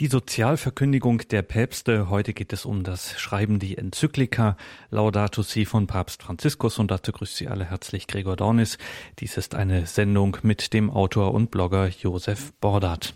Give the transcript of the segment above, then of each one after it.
Die Sozialverkündigung der Päpste. Heute geht es um das Schreiben die Enzyklika Laudato Si von Papst Franziskus und dazu grüßt Sie alle herzlich Gregor Dornis. Dies ist eine Sendung mit dem Autor und Blogger Josef Bordat.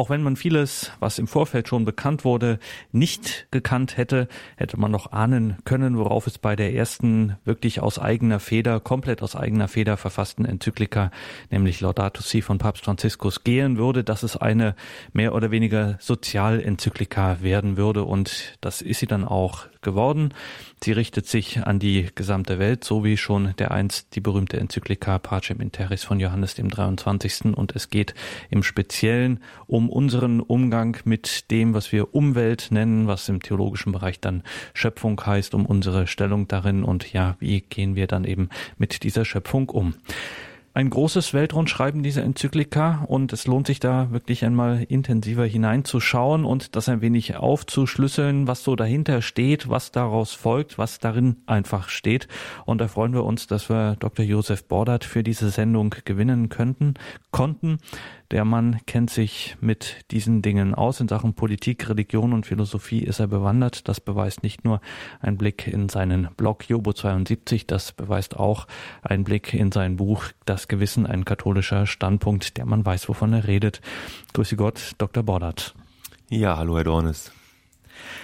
Auch wenn man vieles, was im Vorfeld schon bekannt wurde, nicht gekannt hätte, hätte man noch ahnen können, worauf es bei der ersten wirklich aus eigener Feder, komplett aus eigener Feder verfassten Enzyklika, nämlich Laudato Si von Papst Franziskus gehen würde, dass es eine mehr oder weniger Sozialenzyklika werden würde. Und das ist sie dann auch geworden. Sie richtet sich an die gesamte Welt, so wie schon der einst die berühmte Enzyklika Pacem in Terris von Johannes dem 23. Und es geht im Speziellen um unseren Umgang mit dem, was wir Umwelt nennen, was im theologischen Bereich dann Schöpfung heißt, um unsere Stellung darin und ja, wie gehen wir dann eben mit dieser Schöpfung um ein großes Weltrundschreiben dieser Enzyklika und es lohnt sich da wirklich einmal intensiver hineinzuschauen und das ein wenig aufzuschlüsseln, was so dahinter steht, was daraus folgt, was darin einfach steht. Und da freuen wir uns, dass wir Dr. Josef Bordert für diese Sendung gewinnen könnten, konnten. Der Mann kennt sich mit diesen Dingen aus. In Sachen Politik, Religion und Philosophie ist er bewandert. Das beweist nicht nur ein Blick in seinen Blog Jobo 72, das beweist auch ein Blick in sein Buch Das Gewissen, ein katholischer Standpunkt, der man weiß, wovon er redet. Grüße Gott, Dr. Bordert. Ja, hallo Herr Dornes.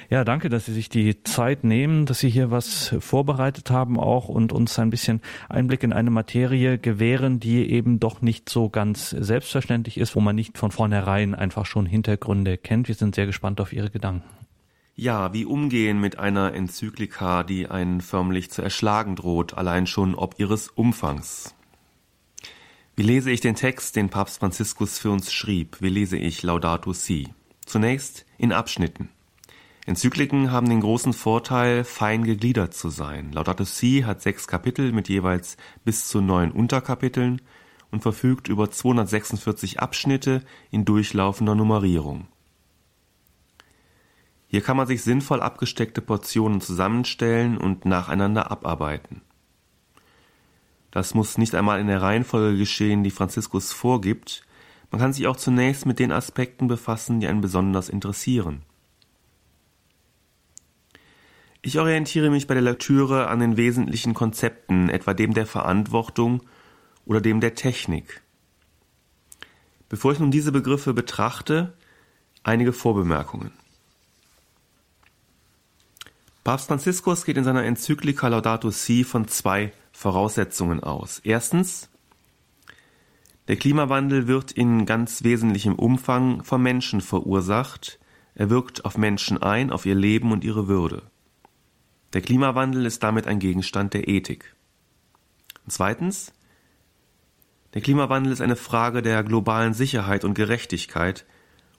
Ja, danke, dass Sie sich die Zeit nehmen, dass Sie hier was vorbereitet haben auch und uns ein bisschen Einblick in eine Materie gewähren, die eben doch nicht so ganz selbstverständlich ist, wo man nicht von vornherein einfach schon Hintergründe kennt. Wir sind sehr gespannt auf Ihre Gedanken. Ja, wie umgehen mit einer Enzyklika, die einen förmlich zu erschlagen droht, allein schon ob ihres Umfangs. Wie lese ich den Text, den Papst Franziskus für uns schrieb? Wie lese ich Laudato Si? Zunächst in Abschnitten. Enzykliken haben den großen Vorteil, fein gegliedert zu sein. Laudato Si hat sechs Kapitel mit jeweils bis zu neun Unterkapiteln und verfügt über 246 Abschnitte in durchlaufender Nummerierung. Hier kann man sich sinnvoll abgesteckte Portionen zusammenstellen und nacheinander abarbeiten. Das muss nicht einmal in der Reihenfolge geschehen, die Franziskus vorgibt. Man kann sich auch zunächst mit den Aspekten befassen, die einen besonders interessieren. Ich orientiere mich bei der Lektüre an den wesentlichen Konzepten, etwa dem der Verantwortung oder dem der Technik. Bevor ich nun diese Begriffe betrachte, einige Vorbemerkungen. Papst Franziskus geht in seiner Enzyklika Laudato Si von zwei Voraussetzungen aus. Erstens, der Klimawandel wird in ganz wesentlichem Umfang vom Menschen verursacht. Er wirkt auf Menschen ein, auf ihr Leben und ihre Würde. Der Klimawandel ist damit ein Gegenstand der Ethik. Und zweitens, der Klimawandel ist eine Frage der globalen Sicherheit und Gerechtigkeit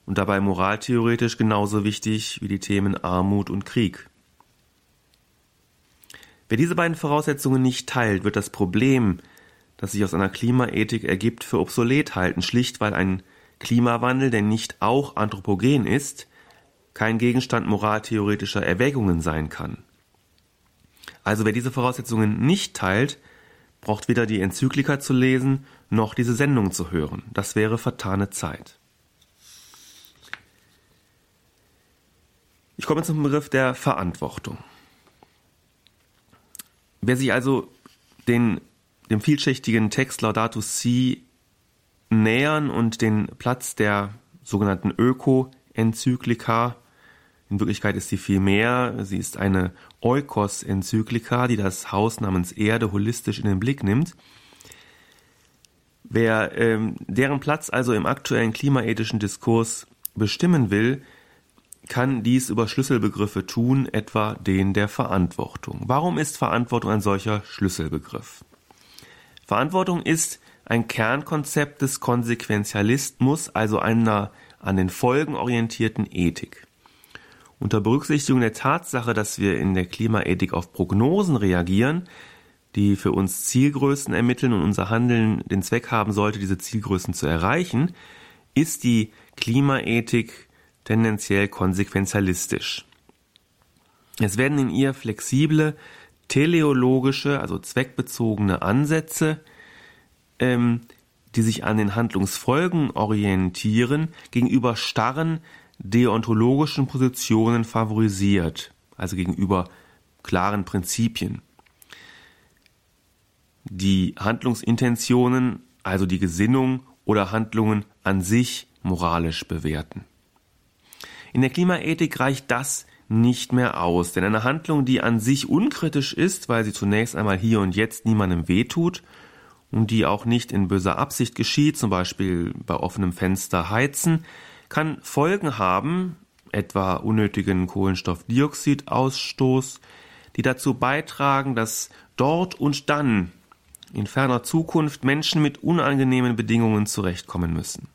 und dabei moraltheoretisch genauso wichtig wie die Themen Armut und Krieg. Wer diese beiden Voraussetzungen nicht teilt, wird das Problem, das sich aus einer Klimaethik ergibt, für obsolet halten, schlicht weil ein Klimawandel, der nicht auch anthropogen ist, kein Gegenstand moraltheoretischer Erwägungen sein kann. Also wer diese Voraussetzungen nicht teilt, braucht weder die Enzyklika zu lesen, noch diese Sendung zu hören. Das wäre vertane Zeit. Ich komme zum Begriff der Verantwortung. Wer sich also den, dem vielschichtigen Text Laudato Si nähern und den Platz der sogenannten Öko-Enzyklika in Wirklichkeit ist sie viel mehr. Sie ist eine Eukos-Enzyklika, die das Haus namens Erde holistisch in den Blick nimmt. Wer ähm, deren Platz also im aktuellen klimaethischen Diskurs bestimmen will, kann dies über Schlüsselbegriffe tun, etwa den der Verantwortung. Warum ist Verantwortung ein solcher Schlüsselbegriff? Verantwortung ist ein Kernkonzept des Konsequenzialismus, also einer an den Folgen orientierten Ethik. Unter Berücksichtigung der Tatsache, dass wir in der Klimaethik auf Prognosen reagieren, die für uns Zielgrößen ermitteln und unser Handeln den Zweck haben sollte, diese Zielgrößen zu erreichen, ist die Klimaethik tendenziell konsequenzialistisch. Es werden in ihr flexible, teleologische, also zweckbezogene Ansätze, ähm, die sich an den Handlungsfolgen orientieren, gegenüber starren deontologischen Positionen favorisiert, also gegenüber klaren Prinzipien. Die Handlungsintentionen, also die Gesinnung oder Handlungen an sich moralisch bewerten. In der Klimaethik reicht das nicht mehr aus, denn eine Handlung, die an sich unkritisch ist, weil sie zunächst einmal hier und jetzt niemandem wehtut und die auch nicht in böser Absicht geschieht, zum Beispiel bei offenem Fenster heizen, kann Folgen haben, etwa unnötigen Kohlenstoffdioxidausstoß, die dazu beitragen, dass dort und dann in ferner Zukunft Menschen mit unangenehmen Bedingungen zurechtkommen müssen.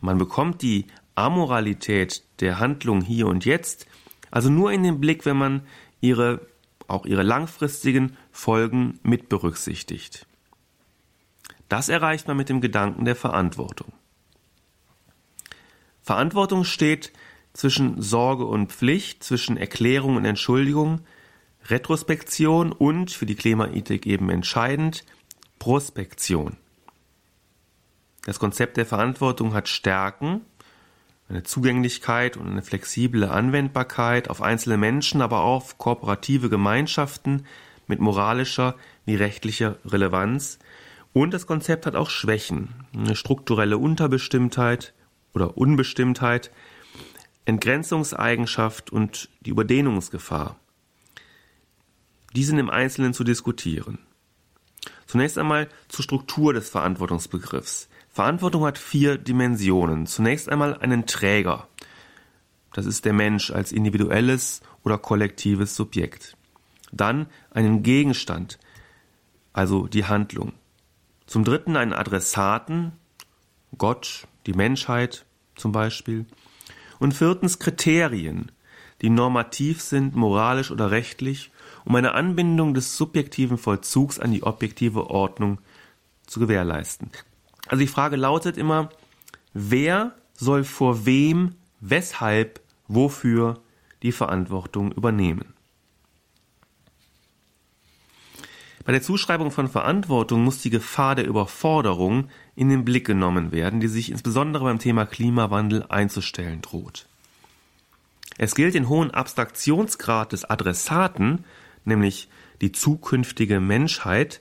Man bekommt die Amoralität der Handlung hier und jetzt also nur in den Blick, wenn man ihre, auch ihre langfristigen Folgen mit berücksichtigt. Das erreicht man mit dem Gedanken der Verantwortung. Verantwortung steht zwischen Sorge und Pflicht, zwischen Erklärung und Entschuldigung, Retrospektion und, für die Klimaethik eben entscheidend, Prospektion. Das Konzept der Verantwortung hat Stärken, eine Zugänglichkeit und eine flexible Anwendbarkeit auf einzelne Menschen, aber auch auf kooperative Gemeinschaften mit moralischer wie rechtlicher Relevanz. Und das Konzept hat auch Schwächen, eine strukturelle Unterbestimmtheit oder Unbestimmtheit, Entgrenzungseigenschaft und die Überdehnungsgefahr. Die sind im Einzelnen zu diskutieren. Zunächst einmal zur Struktur des Verantwortungsbegriffs. Verantwortung hat vier Dimensionen. Zunächst einmal einen Träger. Das ist der Mensch als individuelles oder kollektives Subjekt. Dann einen Gegenstand, also die Handlung. Zum dritten einen Adressaten, Gott, die Menschheit zum Beispiel. Und viertens Kriterien, die normativ sind, moralisch oder rechtlich, um eine Anbindung des subjektiven Vollzugs an die objektive Ordnung zu gewährleisten. Also die Frage lautet immer, wer soll vor wem, weshalb, wofür die Verantwortung übernehmen? Bei der Zuschreibung von Verantwortung muss die Gefahr der Überforderung in den Blick genommen werden, die sich insbesondere beim Thema Klimawandel einzustellen droht. Es gilt den hohen Abstraktionsgrad des Adressaten, nämlich die zukünftige Menschheit,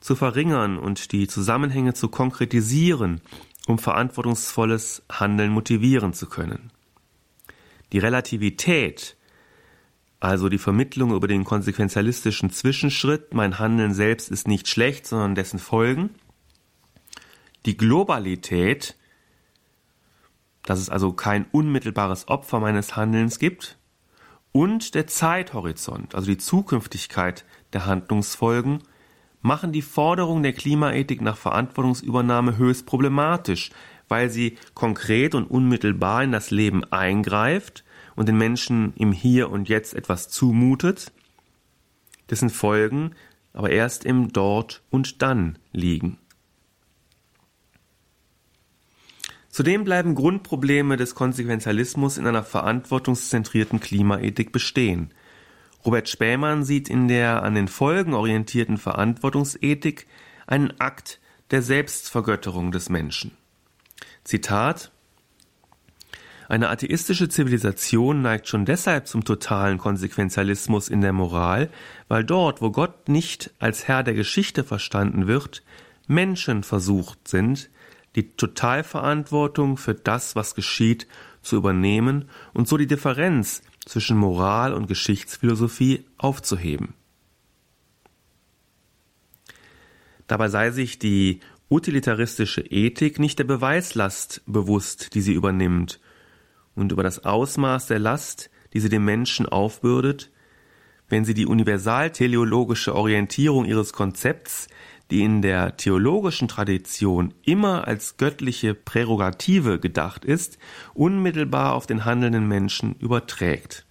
zu verringern und die Zusammenhänge zu konkretisieren, um verantwortungsvolles Handeln motivieren zu können. Die Relativität, also die Vermittlung über den konsequenzialistischen Zwischenschritt, mein Handeln selbst ist nicht schlecht, sondern dessen Folgen, die Globalität, dass es also kein unmittelbares Opfer meines Handelns gibt, und der Zeithorizont, also die Zukünftigkeit der Handlungsfolgen, machen die Forderung der Klimaethik nach Verantwortungsübernahme höchst problematisch, weil sie konkret und unmittelbar in das Leben eingreift und den Menschen im Hier und Jetzt etwas zumutet, dessen Folgen aber erst im Dort und Dann liegen. Zudem bleiben Grundprobleme des Konsequenzialismus in einer verantwortungszentrierten Klimaethik bestehen – Robert Spähmann sieht in der an den Folgen orientierten Verantwortungsethik einen Akt der Selbstvergötterung des Menschen. Zitat Eine atheistische Zivilisation neigt schon deshalb zum totalen Konsequenzialismus in der Moral, weil dort, wo Gott nicht als Herr der Geschichte verstanden wird, Menschen versucht sind, die Totalverantwortung für das, was geschieht, zu übernehmen und so die Differenz zwischen Moral und Geschichtsphilosophie aufzuheben. Dabei sei sich die utilitaristische Ethik nicht der Beweislast bewusst, die sie übernimmt, und über das Ausmaß der Last, die sie dem Menschen aufbürdet, wenn sie die universalteleologische Orientierung ihres Konzepts, die in der theologischen Tradition immer als göttliche Prärogative gedacht ist, unmittelbar auf den handelnden Menschen überträgt.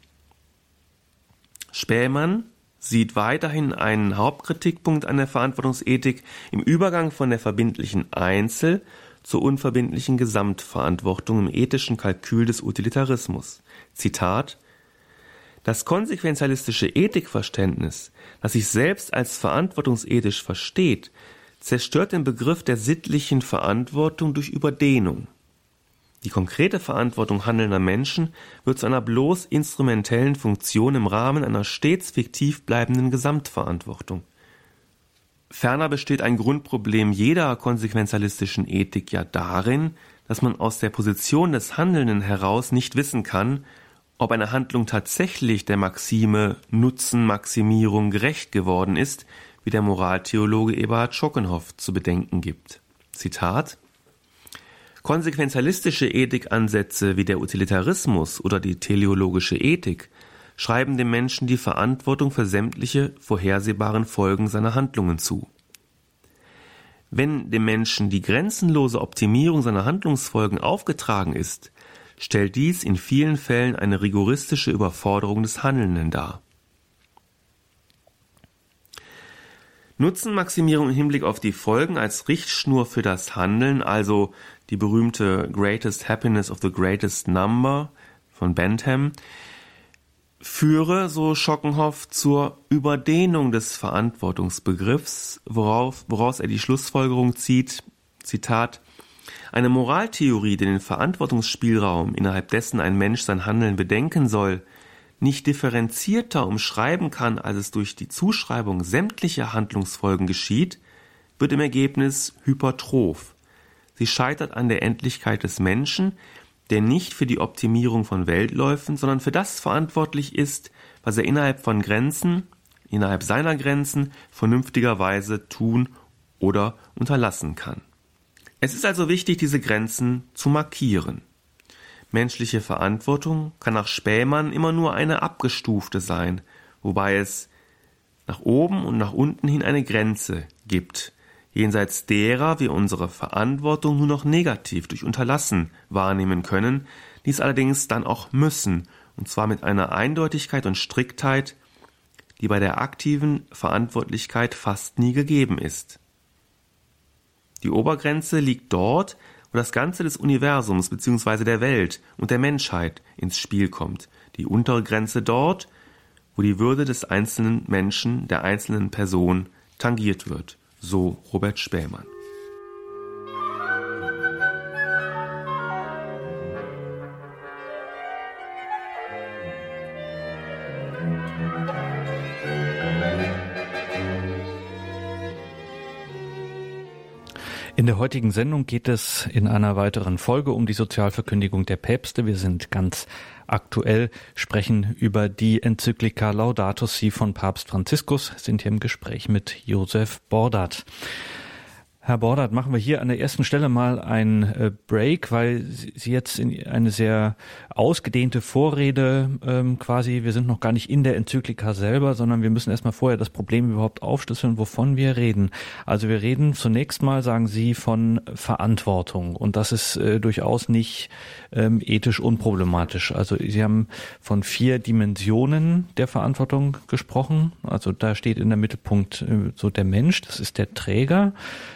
Spähmann sieht weiterhin einen Hauptkritikpunkt an der Verantwortungsethik im Übergang von der verbindlichen Einzel- zur unverbindlichen Gesamtverantwortung im ethischen Kalkül des Utilitarismus. Zitat das konsequenzialistische Ethikverständnis, das sich selbst als verantwortungsethisch versteht, zerstört den Begriff der sittlichen Verantwortung durch Überdehnung. Die konkrete Verantwortung handelnder Menschen wird zu einer bloß instrumentellen Funktion im Rahmen einer stets fiktiv bleibenden Gesamtverantwortung. Ferner besteht ein Grundproblem jeder konsequenzialistischen Ethik ja darin, dass man aus der Position des Handelnden heraus nicht wissen kann, ob eine Handlung tatsächlich der Maxime Nutzenmaximierung gerecht geworden ist, wie der Moraltheologe Eberhard Schockenhoff zu bedenken gibt. Zitat Konsequenzialistische Ethikansätze wie der Utilitarismus oder die teleologische Ethik schreiben dem Menschen die Verantwortung für sämtliche vorhersehbaren Folgen seiner Handlungen zu. Wenn dem Menschen die grenzenlose Optimierung seiner Handlungsfolgen aufgetragen ist, stellt dies in vielen Fällen eine rigoristische Überforderung des Handelnden dar. Nutzenmaximierung im Hinblick auf die Folgen als Richtschnur für das Handeln, also die berühmte Greatest Happiness of the Greatest Number von Bentham, führe, so Schockenhoff, zur Überdehnung des Verantwortungsbegriffs, worauf, woraus er die Schlussfolgerung zieht, Zitat, eine Moraltheorie, die den Verantwortungsspielraum, innerhalb dessen ein Mensch sein Handeln bedenken soll, nicht differenzierter umschreiben kann, als es durch die Zuschreibung sämtlicher Handlungsfolgen geschieht, wird im Ergebnis hypertroph. Sie scheitert an der Endlichkeit des Menschen, der nicht für die Optimierung von Weltläufen, sondern für das verantwortlich ist, was er innerhalb von Grenzen, innerhalb seiner Grenzen vernünftigerweise tun oder unterlassen kann. Es ist also wichtig, diese Grenzen zu markieren. Menschliche Verantwortung kann nach Spähmann immer nur eine abgestufte sein, wobei es nach oben und nach unten hin eine Grenze gibt, jenseits derer wir unsere Verantwortung nur noch negativ durch Unterlassen wahrnehmen können, dies allerdings dann auch müssen, und zwar mit einer Eindeutigkeit und Striktheit, die bei der aktiven Verantwortlichkeit fast nie gegeben ist. Die Obergrenze liegt dort, wo das Ganze des Universums bzw. der Welt und der Menschheit ins Spiel kommt, die untere Grenze dort, wo die Würde des einzelnen Menschen, der einzelnen Person tangiert wird so Robert Spähmann. In der heutigen Sendung geht es in einer weiteren Folge um die Sozialverkündigung der Päpste. Wir sind ganz aktuell, sprechen über die Enzyklika Laudato Si von Papst Franziskus, sind hier im Gespräch mit Josef Bordat. Herr Bordert, machen wir hier an der ersten Stelle mal einen äh, Break, weil Sie jetzt in eine sehr ausgedehnte Vorrede ähm, quasi, wir sind noch gar nicht in der Enzyklika selber, sondern wir müssen erstmal vorher das Problem überhaupt aufschlüsseln, wovon wir reden. Also wir reden zunächst mal, sagen Sie, von Verantwortung und das ist äh, durchaus nicht ähm, ethisch unproblematisch. Also Sie haben von vier Dimensionen der Verantwortung gesprochen. Also da steht in der Mittelpunkt äh, so der Mensch, das ist der Träger.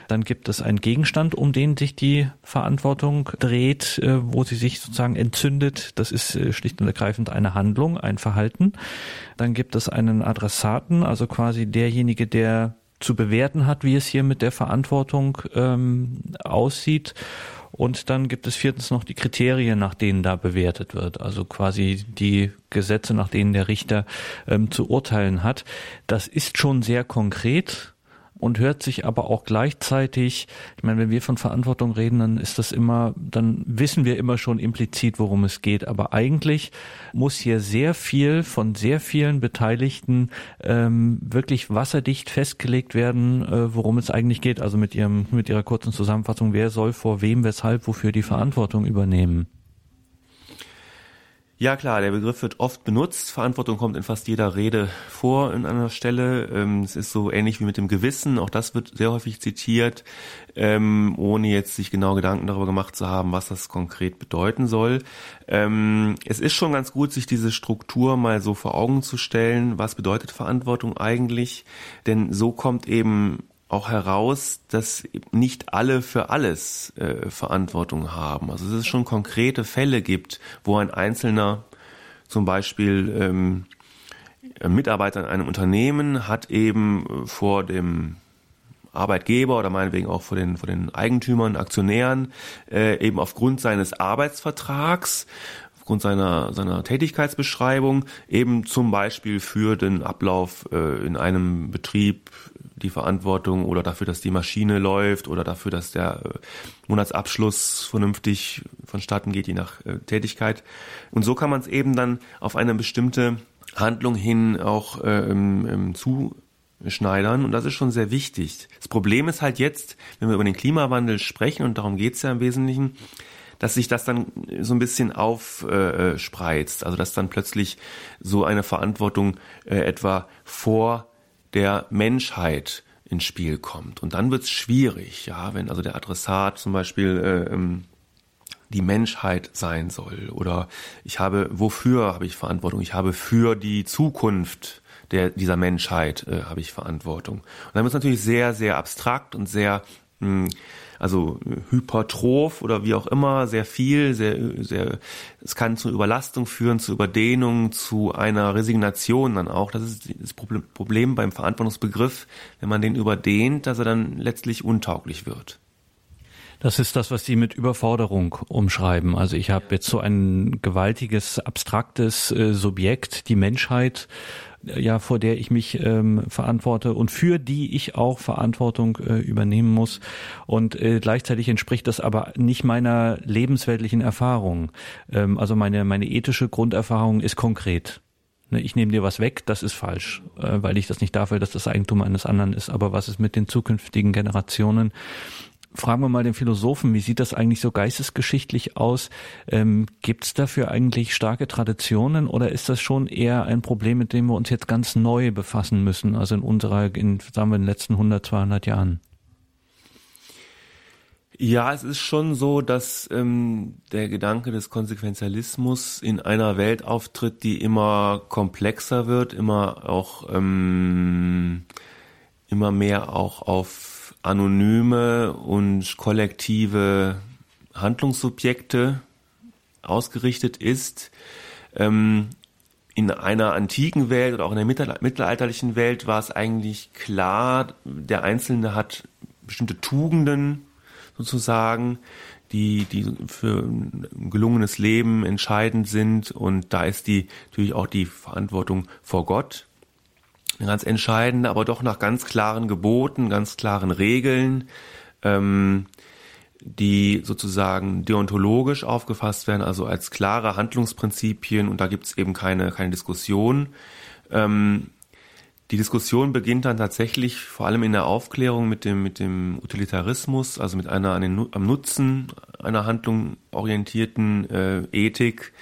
Dann gibt es einen Gegenstand, um den sich die Verantwortung dreht, äh, wo sie sich sozusagen entzündet. Das ist äh, schlicht und ergreifend eine Handlung, ein Verhalten. Dann gibt es einen Adressaten, also quasi derjenige, der zu bewerten hat, wie es hier mit der Verantwortung ähm, aussieht. Und dann gibt es viertens noch die Kriterien, nach denen da bewertet wird. Also quasi die Gesetze, nach denen der Richter ähm, zu urteilen hat. Das ist schon sehr konkret und hört sich aber auch gleichzeitig, ich meine, wenn wir von Verantwortung reden, dann ist das immer, dann wissen wir immer schon implizit, worum es geht. Aber eigentlich muss hier sehr viel von sehr vielen Beteiligten ähm, wirklich wasserdicht festgelegt werden, äh, worum es eigentlich geht. Also mit ihrem, mit ihrer kurzen Zusammenfassung, wer soll vor wem, weshalb, wofür die Verantwortung übernehmen. Ja klar, der Begriff wird oft benutzt. Verantwortung kommt in fast jeder Rede vor in einer Stelle. Ähm, es ist so ähnlich wie mit dem Gewissen. Auch das wird sehr häufig zitiert, ähm, ohne jetzt sich genau Gedanken darüber gemacht zu haben, was das konkret bedeuten soll. Ähm, es ist schon ganz gut, sich diese Struktur mal so vor Augen zu stellen. Was bedeutet Verantwortung eigentlich? Denn so kommt eben auch heraus, dass nicht alle für alles äh, Verantwortung haben. Also dass es schon konkrete Fälle gibt, wo ein Einzelner zum Beispiel ähm, Mitarbeiter in einem Unternehmen hat eben vor dem Arbeitgeber oder meinetwegen auch vor den, vor den Eigentümern, Aktionären, äh, eben aufgrund seines Arbeitsvertrags, aufgrund seiner, seiner Tätigkeitsbeschreibung, eben zum Beispiel für den Ablauf äh, in einem Betrieb die Verantwortung oder dafür, dass die Maschine läuft oder dafür, dass der äh, Monatsabschluss vernünftig vonstatten geht, je nach äh, Tätigkeit. Und so kann man es eben dann auf eine bestimmte Handlung hin auch äh, im, zuschneidern und das ist schon sehr wichtig. Das Problem ist halt jetzt, wenn wir über den Klimawandel sprechen und darum geht es ja im Wesentlichen, dass sich das dann so ein bisschen aufspreizt, äh, also dass dann plötzlich so eine Verantwortung äh, etwa vor der Menschheit ins Spiel kommt. Und dann wird es schwierig, ja, wenn also der Adressat zum Beispiel äh, ähm, die Menschheit sein soll. Oder ich habe, wofür habe ich Verantwortung? Ich habe für die Zukunft der, dieser Menschheit äh, habe ich Verantwortung. Und dann wird es natürlich sehr, sehr abstrakt und sehr also hypertroph oder wie auch immer, sehr viel, sehr, sehr, es kann zu Überlastung führen, zu Überdehnung, zu einer Resignation dann auch. Das ist das Problem beim Verantwortungsbegriff, wenn man den überdehnt, dass er dann letztlich untauglich wird. Das ist das, was Sie mit Überforderung umschreiben. Also ich habe jetzt so ein gewaltiges, abstraktes äh, Subjekt, die Menschheit, ja, vor der ich mich ähm, verantworte und für die ich auch Verantwortung äh, übernehmen muss. Und äh, gleichzeitig entspricht das aber nicht meiner lebensweltlichen Erfahrung. Ähm, also meine, meine ethische Grunderfahrung ist konkret. Ne, ich nehme dir was weg, das ist falsch, äh, weil ich das nicht darf, weil das das Eigentum eines anderen ist. Aber was ist mit den zukünftigen Generationen? Fragen wir mal den Philosophen, wie sieht das eigentlich so geistesgeschichtlich aus? Ähm, Gibt es dafür eigentlich starke Traditionen oder ist das schon eher ein Problem, mit dem wir uns jetzt ganz neu befassen müssen, also in unserer, in, sagen wir, in den letzten 100, 200 Jahren? Ja, es ist schon so, dass ähm, der Gedanke des Konsequenzialismus in einer Welt auftritt, die immer komplexer wird, immer auch ähm, immer mehr auch auf anonyme und kollektive Handlungssubjekte ausgerichtet ist. Ähm, in einer antiken Welt oder auch in der mittelalterlichen Welt war es eigentlich klar, der Einzelne hat bestimmte Tugenden sozusagen, die, die für ein gelungenes Leben entscheidend sind. Und da ist die natürlich auch die Verantwortung vor Gott ganz entscheidende, aber doch nach ganz klaren Geboten, ganz klaren Regeln, ähm, die sozusagen deontologisch aufgefasst werden, also als klare Handlungsprinzipien und da gibt es eben keine, keine Diskussion. Ähm, die Diskussion beginnt dann tatsächlich vor allem in der Aufklärung mit dem, mit dem Utilitarismus, also mit einer an den, am Nutzen einer Handlung orientierten äh, Ethik,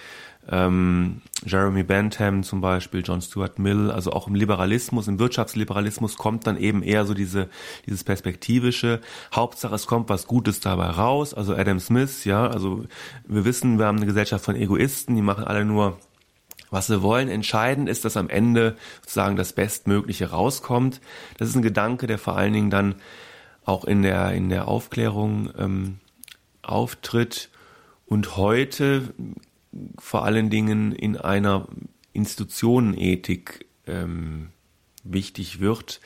ähm, Jeremy Bentham zum Beispiel, John Stuart Mill, also auch im Liberalismus, im Wirtschaftsliberalismus kommt dann eben eher so diese, dieses perspektivische. Hauptsache es kommt was Gutes dabei raus. Also Adam Smith, ja, also wir wissen, wir haben eine Gesellschaft von Egoisten, die machen alle nur was sie wollen. Entscheidend ist, dass am Ende sozusagen das Bestmögliche rauskommt. Das ist ein Gedanke, der vor allen Dingen dann auch in der, in der Aufklärung ähm, auftritt. Und heute vor allen Dingen in einer Institutionenethik ähm, wichtig wird.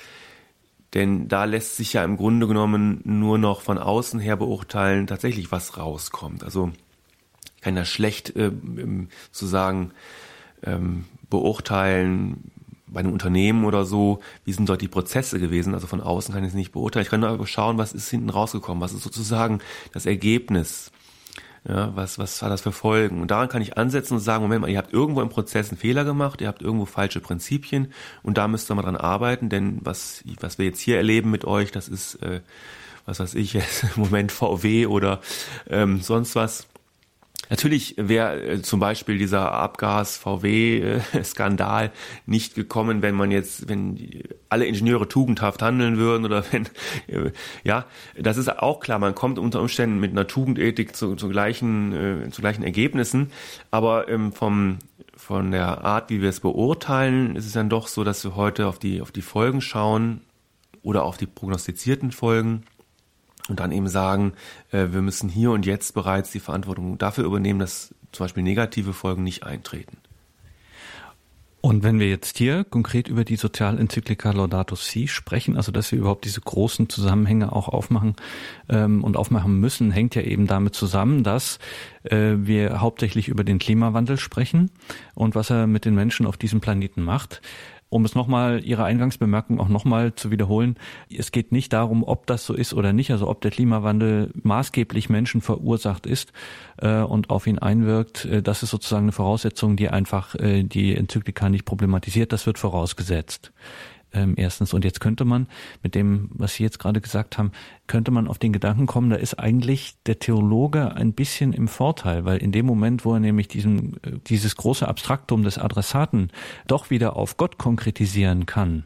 Denn da lässt sich ja im Grunde genommen nur noch von außen her beurteilen, tatsächlich was rauskommt. Also ich kann ja schlecht äh, sozusagen ähm, beurteilen bei einem Unternehmen oder so, wie sind dort die Prozesse gewesen. Also von außen kann ich es nicht beurteilen. Ich kann nur schauen, was ist hinten rausgekommen, was ist sozusagen das Ergebnis ja, was, was hat das für Folgen? Und daran kann ich ansetzen und sagen, Moment mal, ihr habt irgendwo im Prozess einen Fehler gemacht, ihr habt irgendwo falsche Prinzipien und da müsst ihr mal dran arbeiten, denn was, was wir jetzt hier erleben mit euch, das ist, äh, was weiß ich, im Moment VW oder ähm, sonst was. Natürlich wäre äh, zum Beispiel dieser Abgas-VW-Skandal äh, nicht gekommen, wenn man jetzt, wenn alle Ingenieure tugendhaft handeln würden oder wenn, äh, ja, das ist auch klar. Man kommt unter Umständen mit einer Tugendethik zu, zu gleichen, zu gleichen Ergebnissen, aber ähm, vom von der Art, wie wir es beurteilen, ist es dann doch so, dass wir heute auf die auf die Folgen schauen oder auf die prognostizierten Folgen und dann eben sagen, äh, wir müssen hier und jetzt bereits die Verantwortung dafür übernehmen, dass zum Beispiel negative Folgen nicht eintreten. Und wenn wir jetzt hier konkret über die Sozialenzyklika Laudato Si sprechen, also dass wir überhaupt diese großen Zusammenhänge auch aufmachen ähm, und aufmachen müssen, hängt ja eben damit zusammen, dass äh, wir hauptsächlich über den Klimawandel sprechen und was er mit den Menschen auf diesem Planeten macht um es nochmal, Ihre Eingangsbemerkung auch nochmal zu wiederholen, es geht nicht darum, ob das so ist oder nicht, also ob der Klimawandel maßgeblich Menschen verursacht ist äh, und auf ihn einwirkt. Äh, das ist sozusagen eine Voraussetzung, die einfach äh, die Enzyklika nicht problematisiert. Das wird vorausgesetzt ähm, erstens. Und jetzt könnte man mit dem, was Sie jetzt gerade gesagt haben, könnte man auf den Gedanken kommen, da ist eigentlich der Theologe ein bisschen im Vorteil, weil in dem Moment, wo er nämlich diesen, äh, dieses große Abstraktum des Adressaten doch wieder auf Gott konkretisieren kann,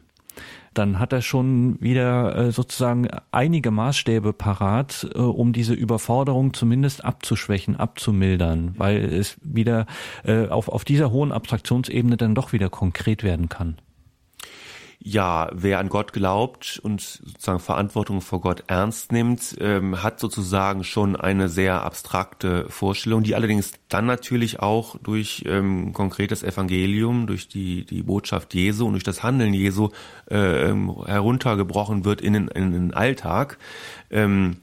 dann hat er schon wieder äh, sozusagen einige Maßstäbe parat, äh, um diese Überforderung zumindest abzuschwächen, abzumildern, weil es wieder auf, auf dieser hohen Abstraktionsebene dann doch wieder konkret werden kann ja, wer an Gott glaubt und sozusagen Verantwortung vor Gott ernst nimmt, ähm, hat sozusagen schon eine sehr abstrakte Vorstellung, die allerdings dann natürlich auch durch ähm, konkretes Evangelium, durch die, die Botschaft Jesu und durch das Handeln Jesu äh, heruntergebrochen wird in den, in den Alltag. Ähm,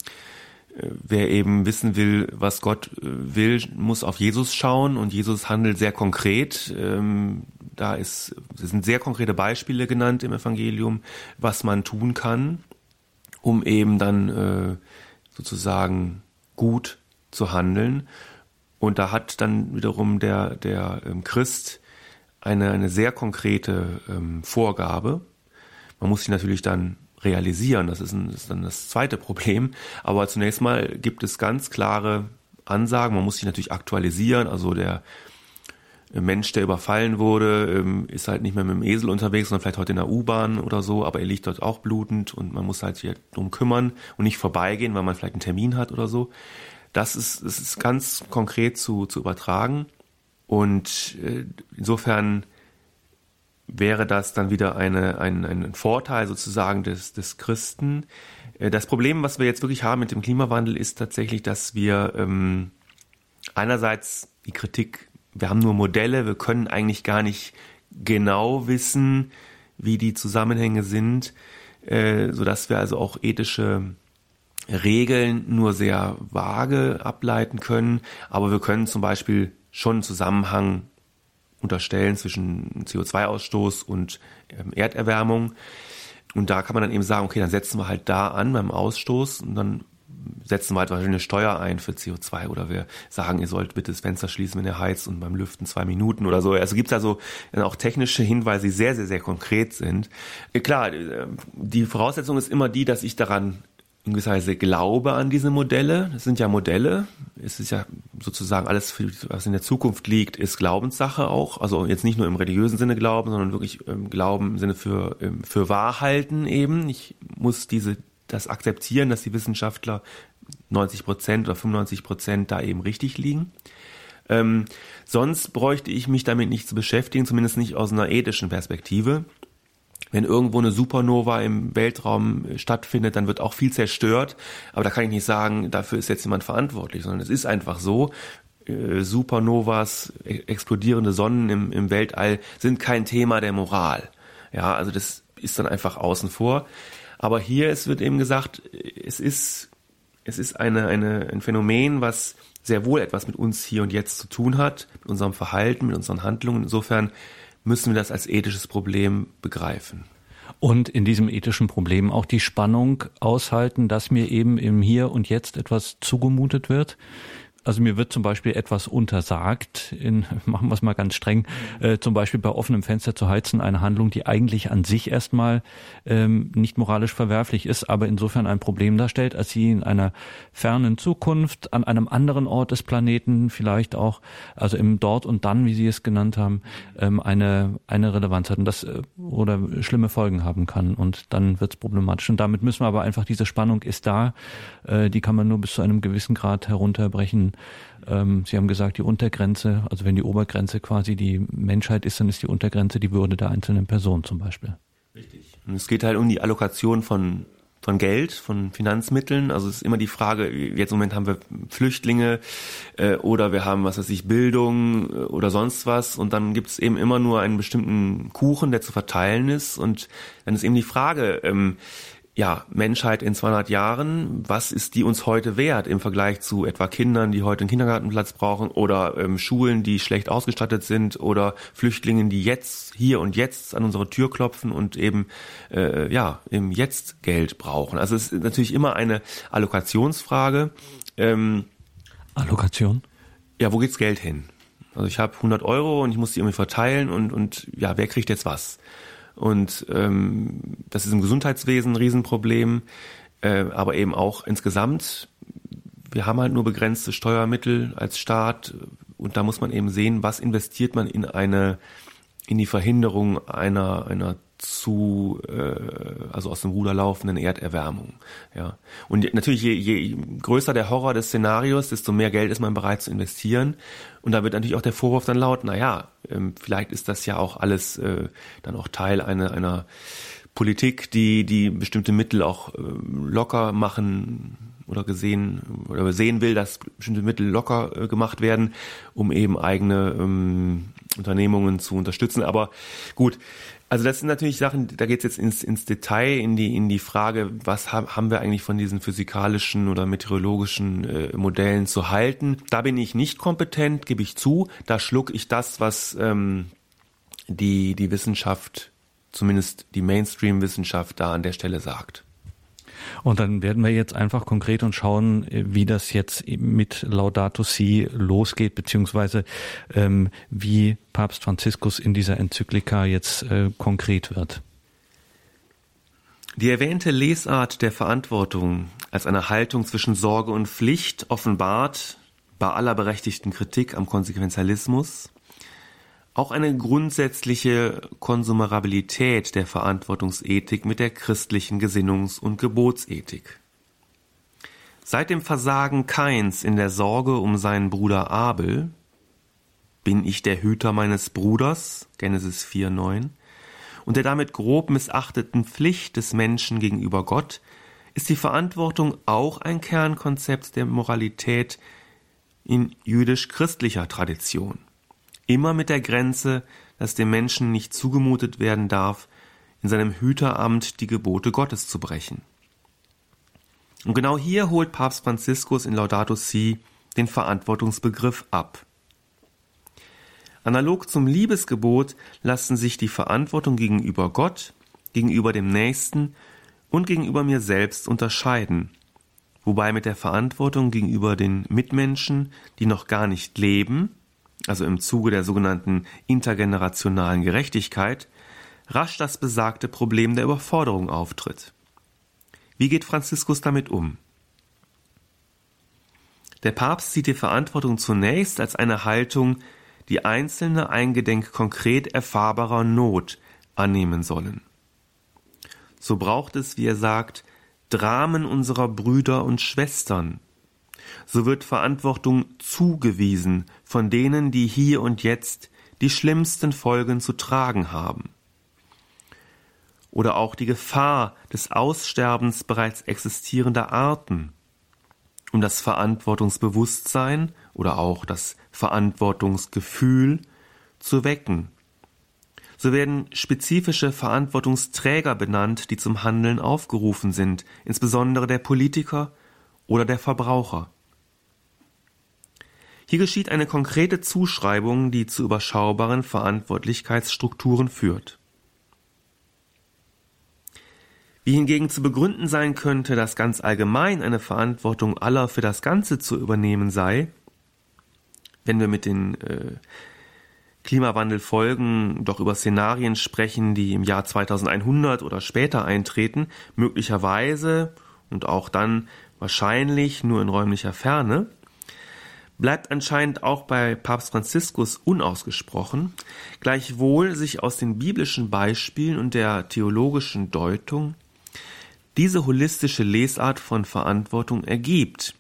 wer eben wissen will, was Gott äh, will, muss auf Jesus schauen und Jesus handelt sehr konkret. Ähm, da ist, sind sehr konkrete Beispiele genannt im Evangelium, was man tun kann, um eben dann äh, sozusagen gut zu handeln. Und da hat dann wiederum der, der ähm, Christ eine, eine sehr konkrete ähm, Vorgabe. Man muss sich natürlich dann realisieren. Das ist, ein, das ist dann das zweite Problem. Aber zunächst mal gibt es ganz klare Ansagen. Man muss sich natürlich aktualisieren. Also der Mensch, der überfallen wurde, ähm, ist halt nicht mehr mit dem Esel unterwegs, sondern vielleicht heute in der U-Bahn oder so, aber er liegt dort auch blutend und man muss halt sich drum kümmern und nicht vorbeigehen, weil man vielleicht einen Termin hat oder so. Das ist, das ist ganz konkret zu, zu übertragen. Und äh, insofern wäre das dann wieder eine, ein, ein Vorteil sozusagen des, des Christen. Äh, das Problem, was wir jetzt wirklich haben mit dem Klimawandel, ist tatsächlich, dass wir ähm, einerseits die Kritik, wir haben nur Modelle, wir können eigentlich gar nicht genau wissen, wie die Zusammenhänge sind, äh, sodass wir also auch ethische Regeln nur sehr vage ableiten können. Aber wir können zum Beispiel schon einen Zusammenhang unterstellen zwischen CO2-Ausstoß und ähm, Erderwärmung. Und da kann man dann eben sagen, okay, dann setzen wir halt da an beim Ausstoß und dann setzen wir halt wahrscheinlich eine Steuer ein für CO2 oder wir sagen, ihr sollt bitte das Fenster schließen, wenn ihr heizt und beim Lüften zwei Minuten oder so. Also gibt es also auch technische Hinweise, die sehr, sehr, sehr konkret sind. Klar, äh, die Voraussetzung ist immer die, dass ich daran in gewisser Weise glaube an diese Modelle. Das sind ja Modelle. Es ist ja sozusagen alles, was in der Zukunft liegt, ist Glaubenssache auch. Also jetzt nicht nur im religiösen Sinne glauben, sondern wirklich ähm, Glauben im Sinne für, ähm, für Wahrhalten eben. Ich muss diese, das akzeptieren, dass die Wissenschaftler 90 Prozent oder 95 Prozent da eben richtig liegen. Ähm, sonst bräuchte ich mich damit nicht zu beschäftigen, zumindest nicht aus einer ethischen Perspektive wenn irgendwo eine Supernova im Weltraum äh, stattfindet, dann wird auch viel zerstört. Aber da kann ich nicht sagen, dafür ist jetzt jemand verantwortlich, sondern es ist einfach so. Äh, Supernovas, e-, explodierende Sonnen im, im Weltall sind kein Thema der Moral. Ja, also das ist dann einfach außen vor. Aber hier es wird eben gesagt, es ist, es ist eine, eine, ein Phänomen, was sehr wohl etwas mit uns hier und jetzt zu tun hat, mit unserem Verhalten, mit unseren Handlungen. Insofern müssen wir das als ethisches Problem begreifen. Und in diesem ethischen Problem auch die Spannung aushalten, dass mir eben im Hier und Jetzt etwas zugemutet wird, also mir wird zum Beispiel etwas untersagt, in, machen wir es mal ganz streng, äh, zum Beispiel bei offenem Fenster zu heizen, eine Handlung, die eigentlich an sich erstmal ähm, nicht moralisch verwerflich ist, aber insofern ein Problem darstellt, als sie in einer fernen Zukunft, an einem anderen Ort des Planeten vielleicht auch, also im Dort und Dann, wie Sie es genannt haben, ähm, eine, eine Relevanz hat und das äh, oder schlimme Folgen haben kann und dann wird es problematisch. Und damit müssen wir aber einfach, diese Spannung ist da, äh, die kann man nur bis zu einem gewissen Grad herunterbrechen ähm, Sie haben gesagt, die Untergrenze, also wenn die Obergrenze quasi die Menschheit ist, dann ist die Untergrenze die Würde der einzelnen Person zum Beispiel. Richtig. Und es geht halt um die Allokation von von Geld, von Finanzmitteln. Also es ist immer die Frage, jetzt im Moment haben wir Flüchtlinge äh, oder wir haben, was weiß ich, Bildung äh, oder sonst was und dann gibt es eben immer nur einen bestimmten Kuchen, der zu verteilen ist und dann ist eben die Frage, ähm, ja, Menschheit in 200 Jahren, was ist die uns heute wert im Vergleich zu etwa Kindern, die heute einen Kindergartenplatz brauchen oder ähm, Schulen, die schlecht ausgestattet sind oder Flüchtlingen, die jetzt, hier und jetzt an unsere Tür klopfen und eben, äh, ja, im Jetzt Geld brauchen. Also es ist natürlich immer eine Allokationsfrage. Ähm, Allokation? Ja, wo geht's Geld hin? Also ich habe 100 Euro und ich muss die irgendwie verteilen und, und ja, wer kriegt jetzt was? Und ähm, das ist im Gesundheitswesen ein Riesenproblem, äh, aber eben auch insgesamt. Wir haben halt nur begrenzte Steuermittel als Staat und da muss man eben sehen, was investiert man in eine in die Verhinderung einer einer zu äh, also aus dem Ruder laufenden Erderwärmung. Ja. Und natürlich je, je größer der Horror des Szenarios, desto mehr Geld ist man bereit zu investieren. Und da wird natürlich auch der Vorwurf dann laut, na ja, ähm, vielleicht ist das ja auch alles äh, dann auch Teil einer einer Politik, die die bestimmte Mittel auch äh, locker machen oder gesehen oder sehen will, dass bestimmte Mittel locker äh, gemacht werden, um eben eigene ähm, Unternehmungen zu unterstützen. Aber gut, also das sind natürlich Sachen, da geht es jetzt ins, ins Detail, in die, in die Frage, was haben wir eigentlich von diesen physikalischen oder meteorologischen äh, Modellen zu halten. Da bin ich nicht kompetent, gebe ich zu. Da schluck ich das, was ähm, die, die Wissenschaft, zumindest die Mainstream-Wissenschaft da an der Stelle sagt. Und dann werden wir jetzt einfach konkret und schauen, wie das jetzt mit Laudato Si losgeht, beziehungsweise ähm, wie Papst Franziskus in dieser Enzyklika jetzt äh, konkret wird. Die erwähnte Lesart der Verantwortung als eine Haltung zwischen Sorge und Pflicht offenbart bei aller berechtigten Kritik am Konsequenzialismus auch eine grundsätzliche Konsumerabilität der Verantwortungsethik mit der christlichen Gesinnungs- und Gebotsethik. Seit dem Versagen Kains in der Sorge um seinen Bruder Abel bin ich der Hüter meines Bruders, Genesis 4,9, und der damit grob missachteten Pflicht des Menschen gegenüber Gott, ist die Verantwortung auch ein Kernkonzept der Moralität in jüdisch-christlicher Tradition immer mit der Grenze, dass dem Menschen nicht zugemutet werden darf, in seinem Hüteramt die Gebote Gottes zu brechen. Und genau hier holt Papst Franziskus in Laudato Si den Verantwortungsbegriff ab. Analog zum Liebesgebot lassen sich die Verantwortung gegenüber Gott, gegenüber dem Nächsten und gegenüber mir selbst unterscheiden, wobei mit der Verantwortung gegenüber den Mitmenschen, die noch gar nicht leben, also im Zuge der sogenannten intergenerationalen Gerechtigkeit, rasch das besagte Problem der Überforderung auftritt. Wie geht Franziskus damit um? Der Papst sieht die Verantwortung zunächst als eine Haltung, die Einzelne eingedenk konkret erfahrbarer Not annehmen sollen. So braucht es, wie er sagt, Dramen unserer Brüder und Schwestern, so wird Verantwortung zugewiesen von denen, die hier und jetzt die schlimmsten Folgen zu tragen haben. Oder auch die Gefahr des Aussterbens bereits existierender Arten, um das Verantwortungsbewusstsein oder auch das Verantwortungsgefühl zu wecken. So werden spezifische Verantwortungsträger benannt, die zum Handeln aufgerufen sind, insbesondere der Politiker oder der Verbraucher. Hier geschieht eine konkrete Zuschreibung, die zu überschaubaren Verantwortlichkeitsstrukturen führt. Wie hingegen zu begründen sein könnte, dass ganz allgemein eine Verantwortung aller für das Ganze zu übernehmen sei, wenn wir mit den äh, Klimawandelfolgen doch über Szenarien sprechen, die im Jahr 2100 oder später eintreten, möglicherweise und auch dann wahrscheinlich nur in räumlicher Ferne, bleibt anscheinend auch bei Papst Franziskus unausgesprochen, gleichwohl sich aus den biblischen Beispielen und der theologischen Deutung diese holistische Lesart von Verantwortung ergibt.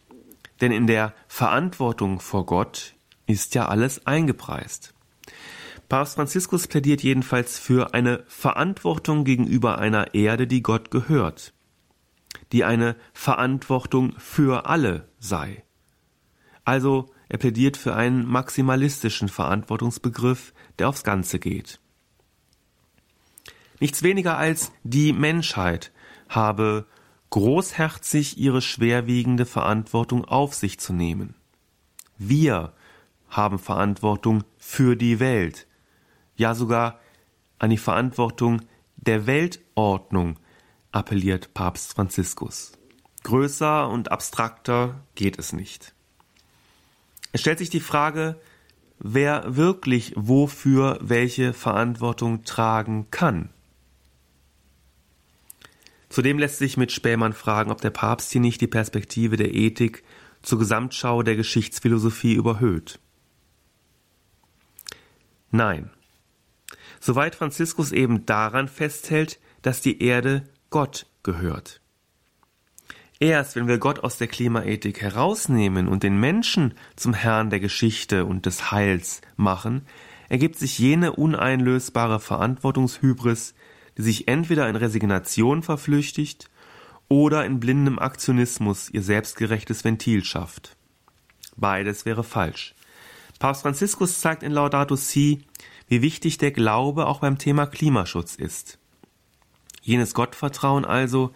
Denn in der Verantwortung vor Gott ist ja alles eingepreist. Papst Franziskus plädiert jedenfalls für eine Verantwortung gegenüber einer Erde, die Gott gehört. Die eine Verantwortung für alle sei. Also er plädiert für einen maximalistischen Verantwortungsbegriff, der aufs Ganze geht. Nichts weniger als die Menschheit habe großherzig ihre schwerwiegende Verantwortung auf sich zu nehmen. Wir haben Verantwortung für die Welt, ja sogar an die Verantwortung der Weltordnung appelliert Papst Franziskus. Größer und abstrakter geht es nicht. Es stellt sich die Frage, wer wirklich wofür welche Verantwortung tragen kann. Zudem lässt sich mit Spähmann fragen, ob der Papst hier nicht die Perspektive der Ethik zur Gesamtschau der Geschichtsphilosophie überhöht. Nein. Soweit Franziskus eben daran festhält, dass die Erde Gott gehört. Erst wenn wir Gott aus der Klimaethik herausnehmen und den Menschen zum Herrn der Geschichte und des Heils machen, ergibt sich jene uneinlösbare Verantwortungshybris, die sich entweder in Resignation verflüchtigt oder in blindem Aktionismus ihr selbstgerechtes Ventil schafft. Beides wäre falsch. Papst Franziskus zeigt in Laudato Si, wie wichtig der Glaube auch beim Thema Klimaschutz ist. Jenes Gottvertrauen also,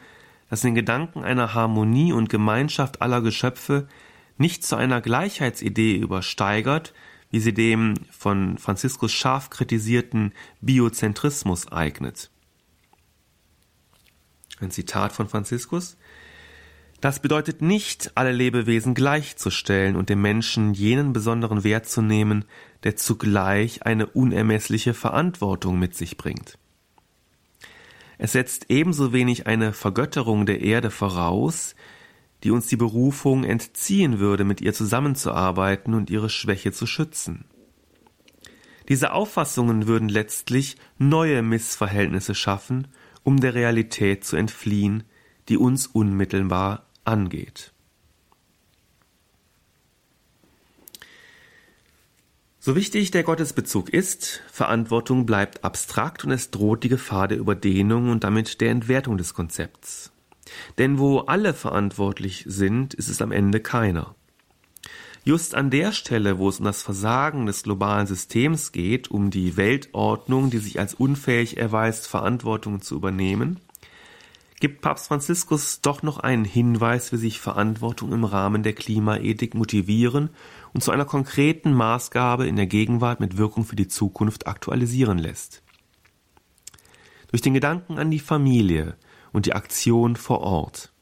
das den Gedanken einer Harmonie und Gemeinschaft aller Geschöpfe nicht zu einer Gleichheitsidee übersteigert, wie sie dem von Franziskus scharf kritisierten Biozentrismus eignet. Ein Zitat von Franziskus. Das bedeutet nicht, alle Lebewesen gleichzustellen und dem Menschen jenen besonderen Wert zu nehmen, der zugleich eine unermessliche Verantwortung mit sich bringt. Es setzt ebenso wenig eine Vergötterung der Erde voraus, die uns die Berufung entziehen würde, mit ihr zusammenzuarbeiten und ihre Schwäche zu schützen. Diese Auffassungen würden letztlich neue Missverhältnisse schaffen um der Realität zu entfliehen, die uns unmittelbar angeht. So wichtig der Gottesbezug ist, Verantwortung bleibt abstrakt und es droht die Gefahr der Überdehnung und damit der Entwertung des Konzepts. Denn wo alle verantwortlich sind, ist es am Ende keiner. Just an der Stelle, wo es um das Versagen des globalen Systems geht, um die Weltordnung, die sich als unfähig erweist, Verantwortung zu übernehmen, gibt Papst Franziskus doch noch einen Hinweis, wie sich Verantwortung im Rahmen der Klimaethik motivieren und zu einer konkreten Maßgabe in der Gegenwart mit Wirkung für die Zukunft aktualisieren lässt. Durch den Gedanken an die Familie und die Aktion vor Ort.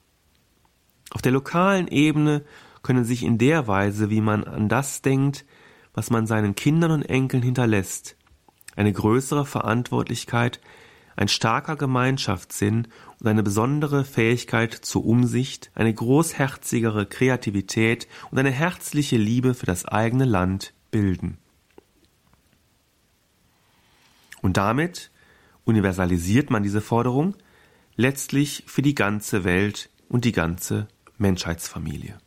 Auf der lokalen Ebene können sich in der Weise, wie man an das denkt, was man seinen Kindern und Enkeln hinterlässt, eine größere Verantwortlichkeit, ein starker Gemeinschaftssinn und eine besondere Fähigkeit zur Umsicht, eine großherzigere Kreativität und eine herzliche Liebe für das eigene Land bilden. Und damit universalisiert man diese Forderung letztlich für die ganze Welt und die ganze Menschheitsfamilie.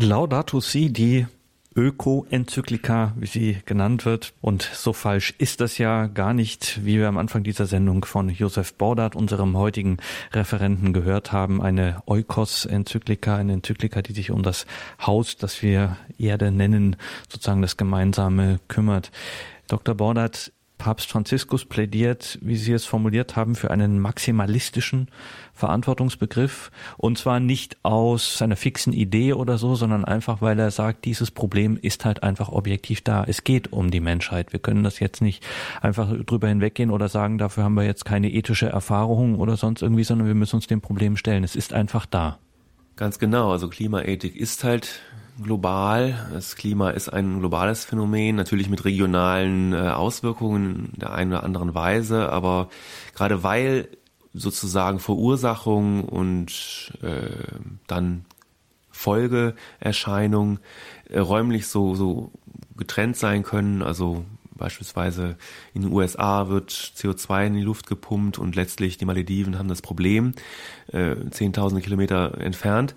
Laudato Si, die Öko-Enzyklika, wie sie genannt wird. Und so falsch ist das ja gar nicht, wie wir am Anfang dieser Sendung von Josef Bordat, unserem heutigen Referenten, gehört haben. Eine Eukos-Enzyklika, eine Enzyklika, die sich um das Haus, das wir Erde nennen, sozusagen das Gemeinsame kümmert. Dr. Bordat, Papst Franziskus plädiert, wie Sie es formuliert haben, für einen maximalistischen Verantwortungsbegriff. Und zwar nicht aus seiner fixen Idee oder so, sondern einfach, weil er sagt, dieses Problem ist halt einfach objektiv da. Es geht um die Menschheit. Wir können das jetzt nicht einfach drüber hinweggehen oder sagen, dafür haben wir jetzt keine ethische Erfahrung oder sonst irgendwie, sondern wir müssen uns dem Problem stellen. Es ist einfach da. Ganz genau. Also Klimaethik ist halt global. Das Klima ist ein globales Phänomen, natürlich mit regionalen äh, Auswirkungen in der einen oder anderen Weise, aber gerade weil sozusagen Verursachung und äh, dann Folgeerscheinung äh, räumlich so, so getrennt sein können, also beispielsweise in den USA wird CO2 in die Luft gepumpt und letztlich die Malediven haben das Problem, äh, zehntausende Kilometer entfernt,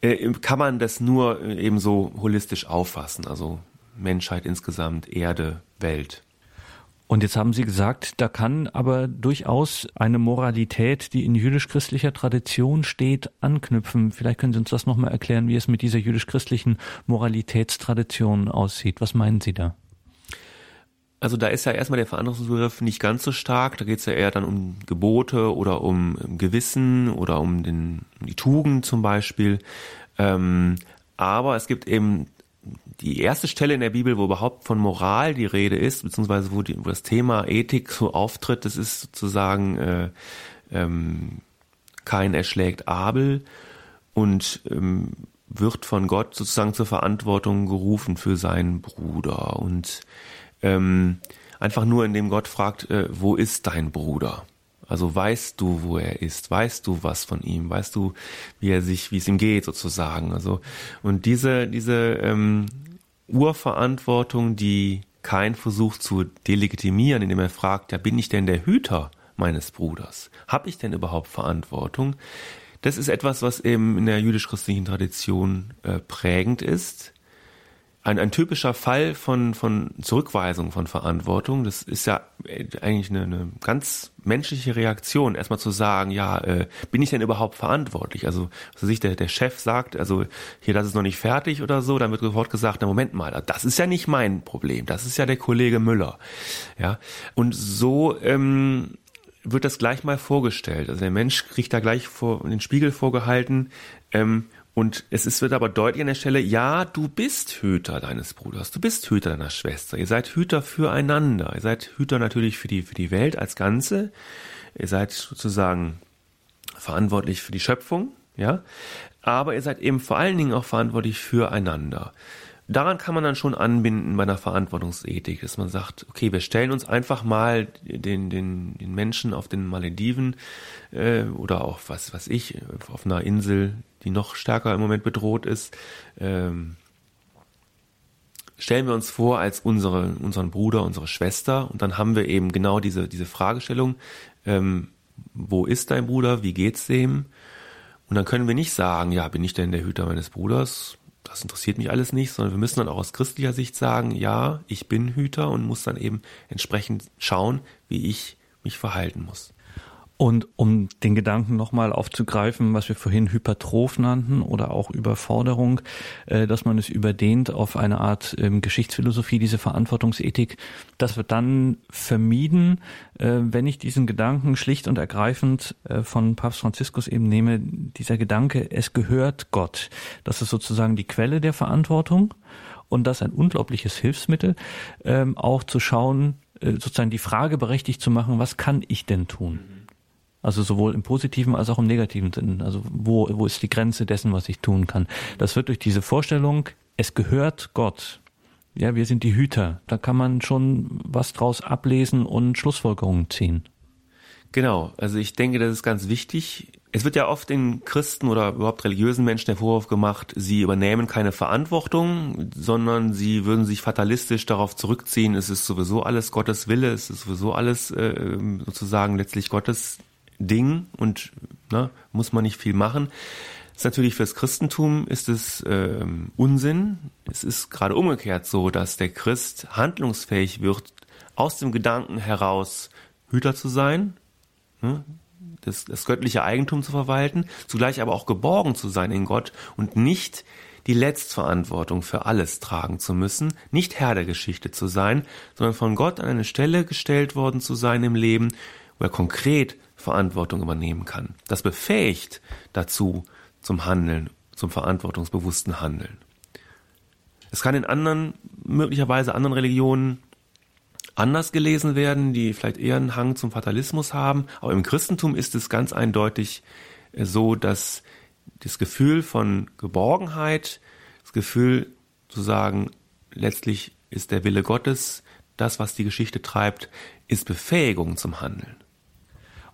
äh, kann man das nur eben so holistisch auffassen, also Menschheit insgesamt, Erde, Welt. Und jetzt haben Sie gesagt, da kann aber durchaus eine Moralität, die in jüdisch-christlicher Tradition steht, anknüpfen. Vielleicht können Sie uns das nochmal erklären, wie es mit dieser jüdisch-christlichen Moralitätstradition aussieht. Was meinen Sie da? Also da ist ja erstmal der Verantwortungsbegriff nicht ganz so stark. Da geht es ja eher dann um Gebote oder um Gewissen oder um, den, um die Tugend zum Beispiel. Ähm, aber es gibt eben die erste Stelle in der Bibel, wo überhaupt von Moral die Rede ist, beziehungsweise wo, die, wo das Thema Ethik so auftritt, das ist sozusagen äh, ähm, kein erschlägt Abel und ähm, wird von Gott sozusagen zur Verantwortung gerufen für seinen Bruder und ähm, einfach nur indem Gott fragt, äh, wo ist dein Bruder? Also weißt du, wo er ist? Weißt du was von ihm? Weißt du, wie er sich, wie es ihm geht, sozusagen? Also und diese diese ähm, Urverantwortung, die kein Versuch zu delegitimieren, indem er fragt, ja, bin ich denn der Hüter meines Bruders? Hab ich denn überhaupt Verantwortung? Das ist etwas, was eben in der jüdisch-christlichen Tradition äh, prägend ist ein, ein typischer Fall von, von Zurückweisung von Verantwortung. Das ist ja eigentlich eine, eine ganz menschliche Reaktion, erstmal zu sagen, ja, äh, bin ich denn überhaupt verantwortlich? Also, was sich der, der Chef sagt, also hier, das ist noch nicht fertig oder so, dann wird sofort gesagt, na Moment mal, das ist ja nicht mein Problem, das ist ja der Kollege Müller. Ja. Und so ähm, wird das gleich mal vorgestellt. Also der Mensch kriegt da gleich vor den Spiegel vorgehalten, ähm, und es ist, wird aber deutlich an der Stelle, ja, du bist Hüter deines Bruders, du bist Hüter deiner Schwester, ihr seid Hüter füreinander, ihr seid Hüter natürlich für die, für die Welt als Ganze, ihr seid sozusagen verantwortlich für die Schöpfung, ja, aber ihr seid eben vor allen Dingen auch verantwortlich füreinander daran kann man dann schon anbinden bei einer Verantwortungsethik, dass man sagt, okay, wir stellen uns einfach mal den, den, den Menschen auf den Malediven äh, oder auch was was ich auf einer Insel, die noch stärker im Moment bedroht ist, ähm, stellen wir uns vor als unsere, unseren Bruder, unsere Schwester und dann haben wir eben genau diese, diese Fragestellung, ähm, wo ist dein Bruder, wie geht's dem? Und dann können wir nicht sagen, ja, bin ich denn der Hüter meines Bruders? Das interessiert mich alles nicht, sondern wir müssen dann auch aus christlicher Sicht sagen, ja, ich bin Hüter und muss dann eben entsprechend schauen, wie ich mich verhalten muss. Und um den Gedanken nochmal aufzugreifen, was wir vorhin Hypertroph nannten oder auch Überforderung, äh, dass man es überdehnt auf eine Art ähm, Geschichtsphilosophie, diese Verantwortungsethik, das wird dann vermieden, äh, wenn ich diesen Gedanken schlicht und ergreifend äh, von Papst Franziskus eben nehme, dieser Gedanke, es gehört Gott. Das ist sozusagen die Quelle der Verantwortung und das ein unglaubliches Hilfsmittel, ähm, auch zu schauen, sozusagen die Frage berechtigt zu machen, was kann ich denn tun? Also sowohl im positiven als auch im negativen Sinn. Also wo, wo ist die Grenze dessen, was ich tun kann? Das wird durch diese Vorstellung, es gehört Gott. Ja, wir sind die Hüter. Da kann man schon was draus ablesen und Schlussfolgerungen ziehen. Genau. Also ich denke, das ist ganz wichtig. Es wird ja oft den Christen oder überhaupt religiösen Menschen der Vorwurf gemacht, sie übernehmen keine Verantwortung, sondern sie würden sich fatalistisch darauf zurückziehen, es ist sowieso alles Gottes Wille, es ist sowieso alles äh, sozusagen letztlich Gottes Ding und ne, muss man nicht viel machen. Ist natürlich fürs Christentum ist es ähm, Unsinn. Es ist gerade umgekehrt so, dass der Christ handlungsfähig wird, aus dem Gedanken heraus Hüter zu sein, ne, das, das göttliche Eigentum zu verwalten, zugleich aber auch geborgen zu sein in Gott und nicht die Letztverantwortung für alles tragen zu müssen, nicht Herr der Geschichte zu sein, sondern von Gott an eine Stelle gestellt worden zu sein im Leben, wo er konkret Verantwortung übernehmen kann. Das befähigt dazu zum Handeln, zum verantwortungsbewussten Handeln. Es kann in anderen, möglicherweise anderen Religionen anders gelesen werden, die vielleicht eher einen Hang zum Fatalismus haben. Aber im Christentum ist es ganz eindeutig äh, so, dass das Gefühl von Geborgenheit, das Gefühl zu sagen, letztlich ist der Wille Gottes das, was die Geschichte treibt, ist Befähigung zum Handeln.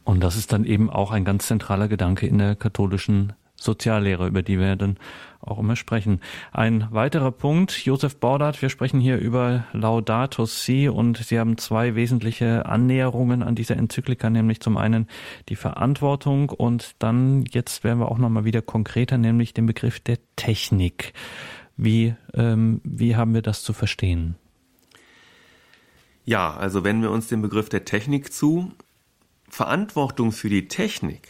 Und das ist dann eben auch ein ganz zentraler Gedanke in der katholischen Soziallehre, über die wir dann auch immer sprechen. Ein weiterer Punkt, Josef Bordert, wir sprechen hier über Laudato Si und Sie haben zwei wesentliche Annäherungen an dieser Enzyklika, nämlich zum einen die Verantwortung und dann, jetzt werden wir auch nochmal wieder konkreter, nämlich den Begriff der Technik. Wie, ähm, wie haben wir das zu verstehen? Ja, also wenn wir uns den Begriff der Technik zu, Verantwortung für die Technik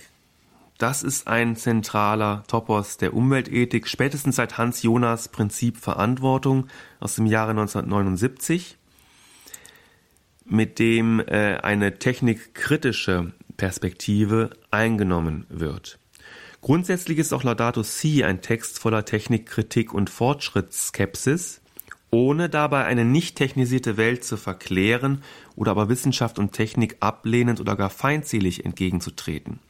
das ist ein zentraler Topos der Umweltethik, spätestens seit Hans Jonas Prinzip Verantwortung aus dem Jahre 1979, mit dem äh, eine technikkritische Perspektive eingenommen wird. Grundsätzlich ist auch Laudato Si ein Text voller Technikkritik und Fortschrittsskepsis, ohne dabei eine nicht technisierte Welt zu verklären oder aber Wissenschaft und Technik ablehnend oder gar feindselig entgegenzutreten.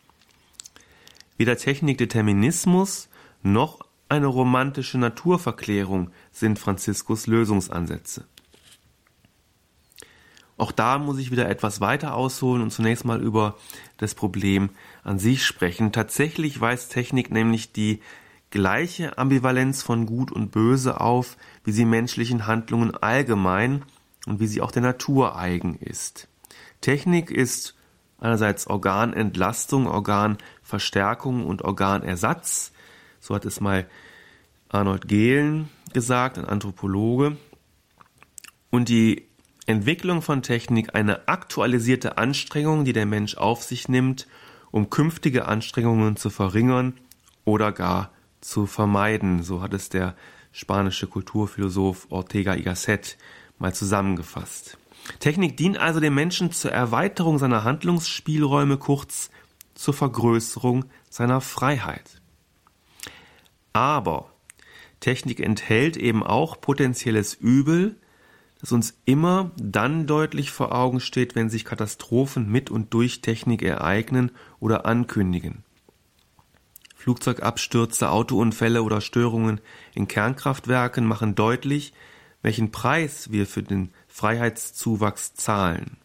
Weder Technikdeterminismus noch eine romantische Naturverklärung sind Franziskus Lösungsansätze. Auch da muss ich wieder etwas weiter ausholen und zunächst mal über das Problem an sich sprechen. Tatsächlich weist Technik nämlich die gleiche Ambivalenz von Gut und Böse auf, wie sie menschlichen Handlungen allgemein und wie sie auch der Natur eigen ist. Technik ist einerseits Organentlastung, Organverstärkung und Organersatz. So hat es mal Arnold Gehlen gesagt, ein Anthropologe. Und die Entwicklung von Technik eine aktualisierte Anstrengung, die der Mensch auf sich nimmt, um künftige Anstrengungen zu verringern oder gar zu vermeiden. So hat es der spanische Kulturphilosoph Ortega y Gasset mal zusammengefasst. Technik dient also dem Menschen zur Erweiterung seiner Handlungsspielräume, kurz zur Vergrößerung seiner Freiheit. Aber Technik enthält eben auch potenzielles Übel, das uns immer dann deutlich vor Augen steht, wenn sich Katastrophen mit und durch Technik ereignen oder ankündigen. Flugzeugabstürze, Autounfälle oder Störungen in Kernkraftwerken machen deutlich, welchen Preis wir für den Freiheitszuwachs zahlen.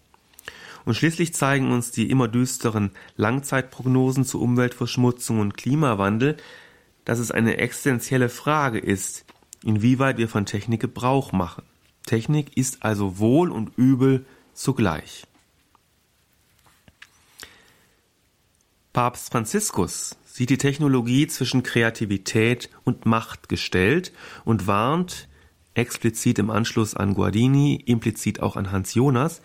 Und schließlich zeigen uns die immer düsteren Langzeitprognosen zu Umweltverschmutzung und Klimawandel, dass es eine existenzielle Frage ist, inwieweit wir von Technik Gebrauch machen. Technik ist also Wohl und Übel zugleich. Papst Franziskus sieht die Technologie zwischen Kreativität und Macht gestellt und warnt, explizit im Anschluss an Guardini, implizit auch an Hans Jonas,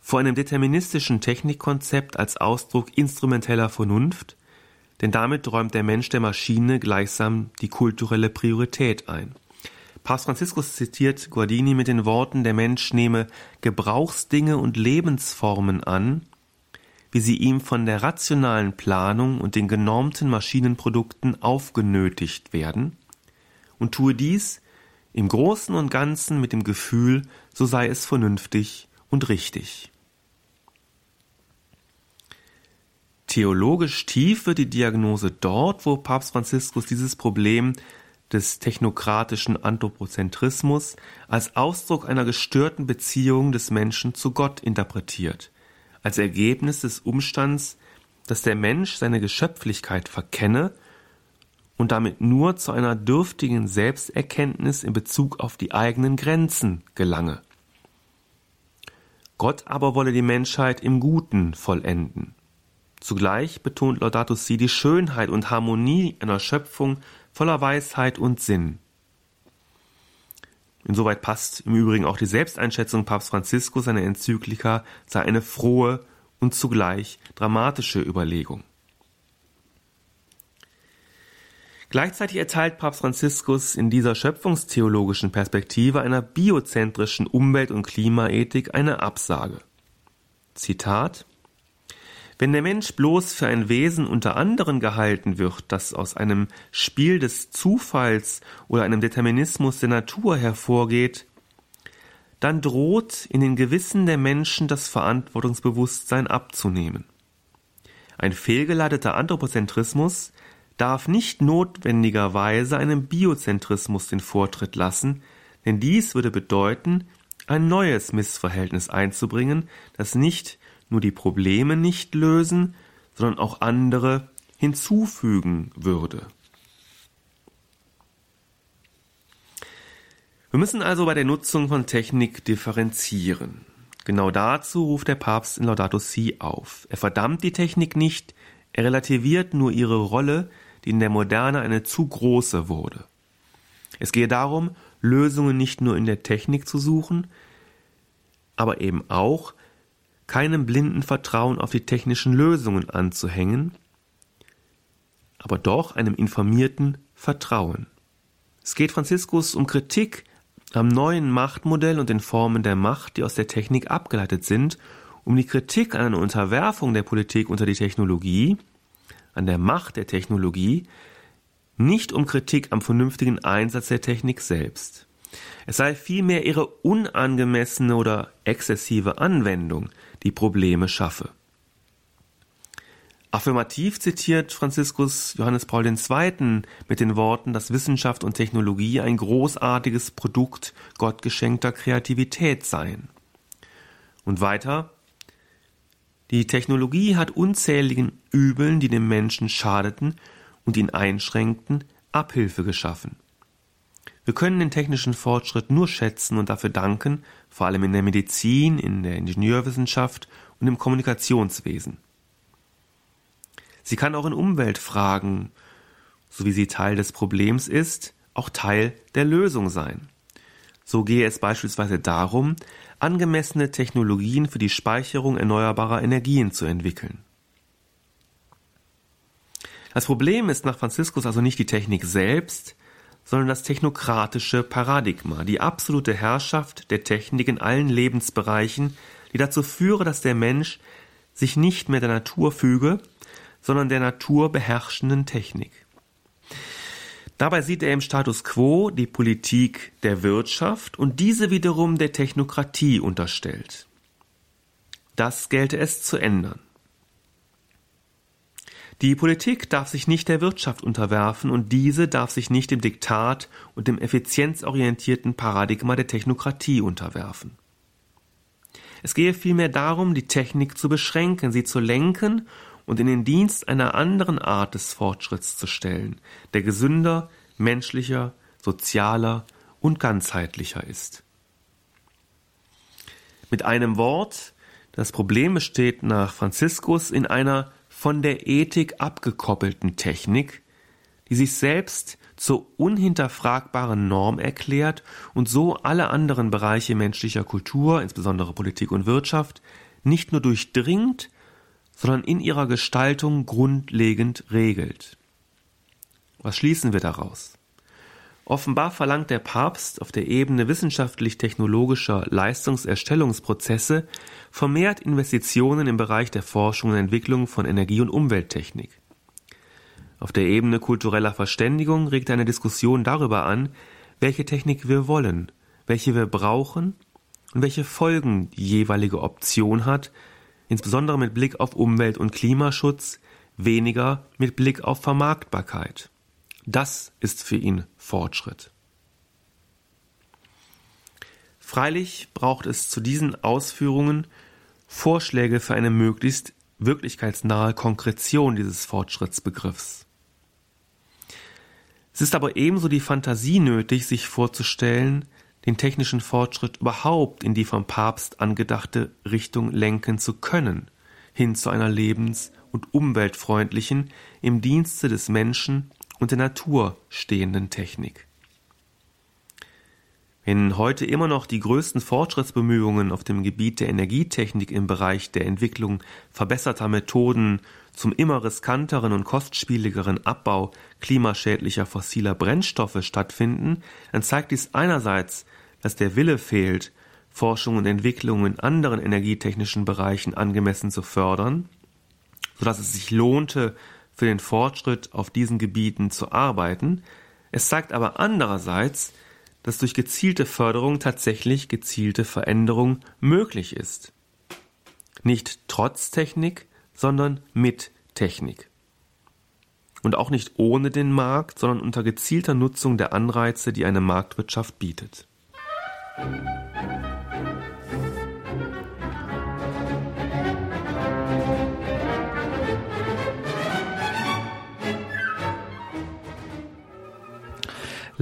vor einem deterministischen Technikkonzept als Ausdruck instrumenteller Vernunft, denn damit räumt der Mensch der Maschine gleichsam die kulturelle Priorität ein. Papst Franziskus zitiert Guardini mit den Worten, der Mensch nehme Gebrauchsdinge und Lebensformen an, wie sie ihm von der rationalen Planung und den genormten Maschinenprodukten aufgenötigt werden, und tue dies im Großen und Ganzen mit dem Gefühl, so sei es vernünftig und richtig. Theologisch tief wird die Diagnose dort, wo Papst Franziskus dieses Problem des technokratischen Anthropozentrismus als Ausdruck einer gestörten Beziehung des Menschen zu Gott interpretiert, als Ergebnis des Umstands, dass der Mensch seine Geschöpflichkeit verkenne und damit nur zu einer dürftigen Selbsterkenntnis in Bezug auf die eigenen Grenzen gelange. Gott aber wolle die Menschheit im Guten vollenden. Zugleich betont Laudato Si die Schönheit und Harmonie einer Schöpfung voller Weisheit und Sinn. Insoweit passt im Übrigen auch die Selbsteinschätzung Papst Franziskus seiner Enzyklika sei eine frohe und zugleich dramatische Überlegung. Gleichzeitig erteilt Papst Franziskus in dieser schöpfungstheologischen Perspektive einer biozentrischen Umwelt- und Klimaethik eine Absage. Zitat Wenn der Mensch bloß für ein Wesen unter anderen gehalten wird, das aus einem Spiel des Zufalls oder einem Determinismus der Natur hervorgeht, dann droht in den Gewissen der Menschen das Verantwortungsbewusstsein abzunehmen. Ein fehlgeleiteter Anthropozentrismus darf nicht notwendigerweise einem Biozentrismus den Vortritt lassen, denn dies würde bedeuten, ein neues Missverhältnis einzubringen, das nicht nur die Probleme nicht lösen, sondern auch andere hinzufügen würde. Wir müssen also bei der Nutzung von Technik differenzieren. Genau dazu ruft der Papst in Laudato Si auf. Er verdammt die Technik nicht, er relativiert nur ihre Rolle, die in der Moderne eine zu große wurde. Es gehe darum, Lösungen nicht nur in der Technik zu suchen, aber eben auch keinem blinden Vertrauen auf die technischen Lösungen anzuhängen, aber doch einem informierten Vertrauen. Es geht Franziskus um Kritik am neuen Machtmodell und den Formen der Macht, die aus der Technik abgeleitet sind, um die Kritik an einer Unterwerfung der Politik unter die Technologie, an der Macht der Technologie, nicht um Kritik am vernünftigen Einsatz der Technik selbst. Es sei vielmehr ihre unangemessene oder exzessive Anwendung, die Probleme schaffe. Affirmativ zitiert Franziskus Johannes Paul II. mit den Worten, dass Wissenschaft und Technologie ein großartiges Produkt gottgeschenkter Kreativität seien. Und weiter, die Technologie hat unzähligen Übeln, die dem Menschen schadeten und ihn einschränkten, Abhilfe geschaffen. Wir können den technischen Fortschritt nur schätzen und dafür danken, vor allem in der Medizin, in der Ingenieurwissenschaft und im Kommunikationswesen. Sie kann auch in Umweltfragen, so wie sie Teil des Problems ist, auch Teil der Lösung sein. So gehe es beispielsweise darum, angemessene Technologien für die Speicherung erneuerbarer Energien zu entwickeln. Das Problem ist nach Franziskus also nicht die Technik selbst, sondern das technokratische Paradigma, die absolute Herrschaft der Technik in allen Lebensbereichen, die dazu führe, dass der Mensch sich nicht mehr der Natur füge, sondern der Natur beherrschenden Technik. Dabei sieht er im Status quo die Politik der Wirtschaft und diese wiederum der Technokratie unterstellt. Das gelte es zu ändern. Die Politik darf sich nicht der Wirtschaft unterwerfen und diese darf sich nicht dem Diktat und dem effizienzorientierten Paradigma der Technokratie unterwerfen. Es gehe vielmehr darum, die Technik zu beschränken, sie zu lenken und in den Dienst einer anderen Art des Fortschritts zu stellen, der gesünder, menschlicher, sozialer und ganzheitlicher ist. Mit einem Wort, das Problem besteht nach Franziskus in einer von der Ethik abgekoppelten Technik, die sich selbst zur unhinterfragbaren Norm erklärt und so alle anderen Bereiche menschlicher Kultur, insbesondere Politik und Wirtschaft, nicht nur durchdringt, sondern in ihrer Gestaltung grundlegend regelt. Was schließen wir daraus? Offenbar verlangt der Papst auf der Ebene wissenschaftlich-technologischer Leistungserstellungsprozesse vermehrt Investitionen im Bereich der Forschung und Entwicklung von Energie- und Umwelttechnik. Auf der Ebene kultureller Verständigung regt eine Diskussion darüber an, welche Technik wir wollen, welche wir brauchen und welche Folgen die jeweilige Option hat, insbesondere mit Blick auf Umwelt- und Klimaschutz, weniger mit Blick auf Vermarktbarkeit. Das ist für ihn Fortschritt. Freilich braucht es zu diesen Ausführungen Vorschläge für eine möglichst wirklichkeitsnahe Konkretion dieses Fortschrittsbegriffs. Es ist aber ebenso die Fantasie nötig, sich vorzustellen, den technischen Fortschritt überhaupt in die vom Papst angedachte Richtung lenken zu können, hin zu einer lebens- und umweltfreundlichen, im Dienste des Menschen und der Natur stehenden Technik. Wenn heute immer noch die größten Fortschrittsbemühungen auf dem Gebiet der Energietechnik im Bereich der Entwicklung verbesserter Methoden zum immer riskanteren und kostspieligeren Abbau klimaschädlicher fossiler Brennstoffe stattfinden, dann zeigt dies einerseits, dass der Wille fehlt, Forschung und Entwicklung in anderen energietechnischen Bereichen angemessen zu fördern, so dass es sich lohnte, für den Fortschritt auf diesen Gebieten zu arbeiten. Es zeigt aber andererseits, dass durch gezielte Förderung tatsächlich gezielte Veränderung möglich ist. Nicht trotz Technik, sondern mit Technik. Und auch nicht ohne den Markt, sondern unter gezielter Nutzung der Anreize, die eine Marktwirtschaft bietet.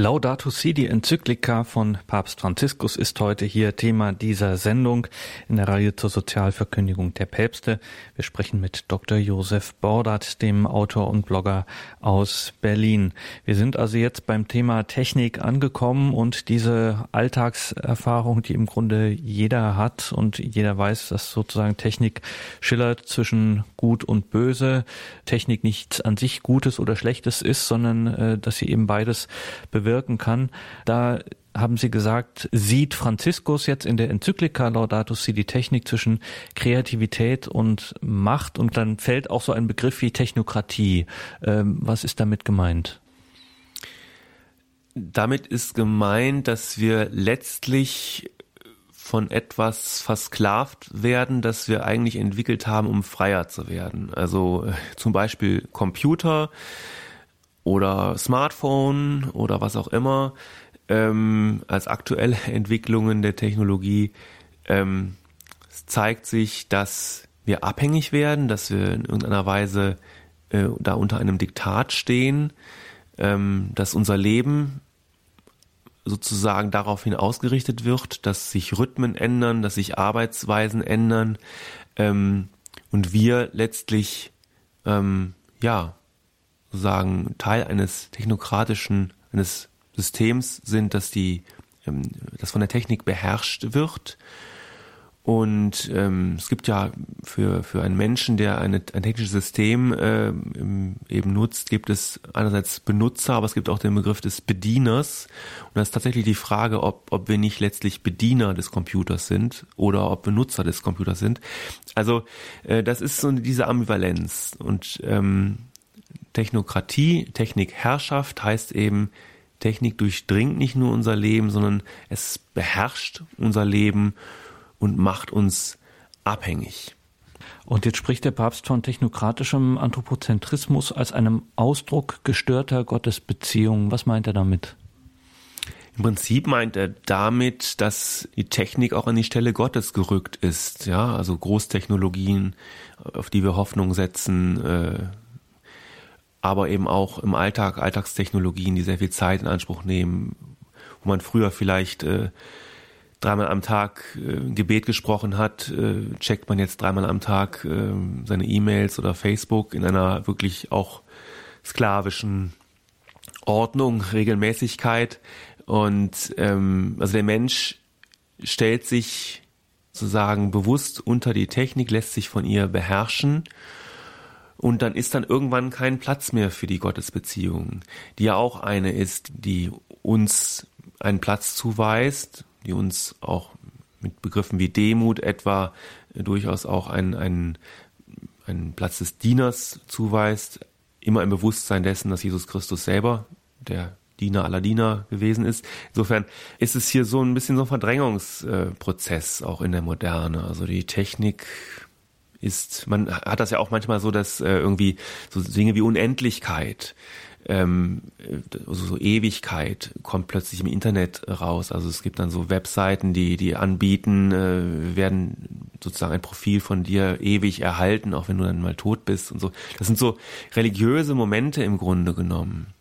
Laudato Si, die Enzyklika von Papst Franziskus ist heute hier Thema dieser Sendung in der Reihe zur Sozialverkündigung der Päpste. Wir sprechen mit Dr. Josef Bordert, dem Autor und Blogger aus Berlin. Wir sind also jetzt beim Thema Technik angekommen und diese Alltagserfahrung, die im Grunde jeder hat und jeder weiß, dass sozusagen Technik schillert zwischen gut und böse, Technik nichts an sich Gutes oder Schlechtes ist, sondern äh, dass sie eben beides bewirkt bewirken kann. Da haben Sie gesagt, sieht Franziskus jetzt in der Enzyklika Laudato Si die Technik zwischen Kreativität und Macht und dann fällt auch so ein Begriff wie Technokratie. Ähm, was ist damit gemeint? Damit ist gemeint, dass wir letztlich von etwas versklavt werden, das wir eigentlich entwickelt haben, um freier zu werden. Also äh, zum Beispiel Computer, oder Smartphone oder was auch immer ähm, als aktuelle Entwicklungen der Technologie ähm, zeigt sich, dass wir abhängig werden, dass wir in irgendeiner Weise äh, da unter einem Diktat stehen, ähm, dass unser Leben sozusagen daraufhin ausgerichtet wird, dass sich Rhythmen ändern, dass sich Arbeitsweisen ändern ähm, und wir letztlich ähm, ja sozusagen Teil eines technokratischen, eines Systems sind, dass die, ähm, das von der Technik beherrscht wird. Und ähm, es gibt ja für, für einen Menschen, der eine, ein technisches System äh, eben nutzt, gibt es einerseits Benutzer, aber es gibt auch den Begriff des Bedieners. Und das ist tatsächlich die Frage, ob, ob wir nicht letztlich Bediener des Computers sind oder ob Benutzer des Computers sind. Also äh, das ist so diese Ambivalenz. Und ähm, Technokratie, Technikherrschaft heißt eben, Technik durchdringt nicht nur unser Leben, sondern es beherrscht unser Leben und macht uns abhängig. Und jetzt spricht der Papst von technokratischem Anthropozentrismus als einem Ausdruck gestörter Gottesbeziehungen. Was meint er damit? Im Prinzip meint er damit, dass die Technik auch an die Stelle Gottes gerückt ist. Ja, also Großtechnologien, auf die wir Hoffnung setzen, äh, aber eben auch im Alltag, Alltagstechnologien, die sehr viel Zeit in Anspruch nehmen, wo man früher vielleicht äh, dreimal am Tag äh, Gebet gesprochen hat, äh, checkt man jetzt dreimal am Tag äh, seine E-Mails oder Facebook in einer wirklich auch sklavischen Ordnung, Regelmäßigkeit. Und ähm, also der Mensch stellt sich sozusagen bewusst unter die Technik, lässt sich von ihr beherrschen und dann ist dann irgendwann kein Platz mehr für die Gottesbeziehung, die ja auch eine ist, die uns einen Platz zuweist, die uns auch mit Begriffen wie Demut etwa durchaus auch einen, einen, einen Platz des Dieners zuweist, immer im Bewusstsein dessen, dass Jesus Christus selber der Diener aller Diener gewesen ist. Insofern ist es hier so ein bisschen so ein Verdrängungsprozess auch in der Moderne. Also die Technik ist, man hat das ja auch manchmal so, dass äh, irgendwie so Dinge wie Unendlichkeit, ähm, also so Ewigkeit kommt plötzlich im Internet raus. Also es gibt dann so Webseiten, die die anbieten, äh, werden sozusagen ein Profil von dir ewig erhalten, auch wenn du dann mal tot bist und so. Das sind so religiöse Momente im Grunde genommen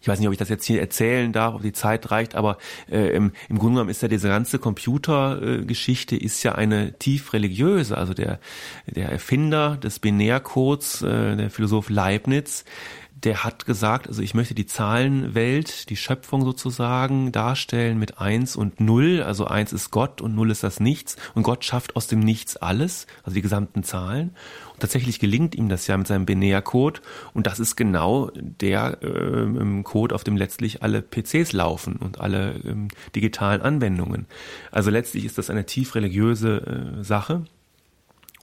ich weiß nicht, ob ich das jetzt hier erzählen darf, ob die Zeit reicht, aber äh, im, im Grunde genommen ist ja diese ganze Computergeschichte äh, ist ja eine tief religiöse. Also der, der Erfinder des Binärcodes, äh, der Philosoph Leibniz, der hat gesagt, also ich möchte die Zahlenwelt, die Schöpfung sozusagen darstellen mit eins und null. Also eins ist Gott und null ist das Nichts. Und Gott schafft aus dem Nichts alles, also die gesamten Zahlen. Tatsächlich gelingt ihm das ja mit seinem Binärcode. Und das ist genau der äh, Code, auf dem letztlich alle PCs laufen und alle ähm, digitalen Anwendungen. Also letztlich ist das eine tief religiöse äh, Sache.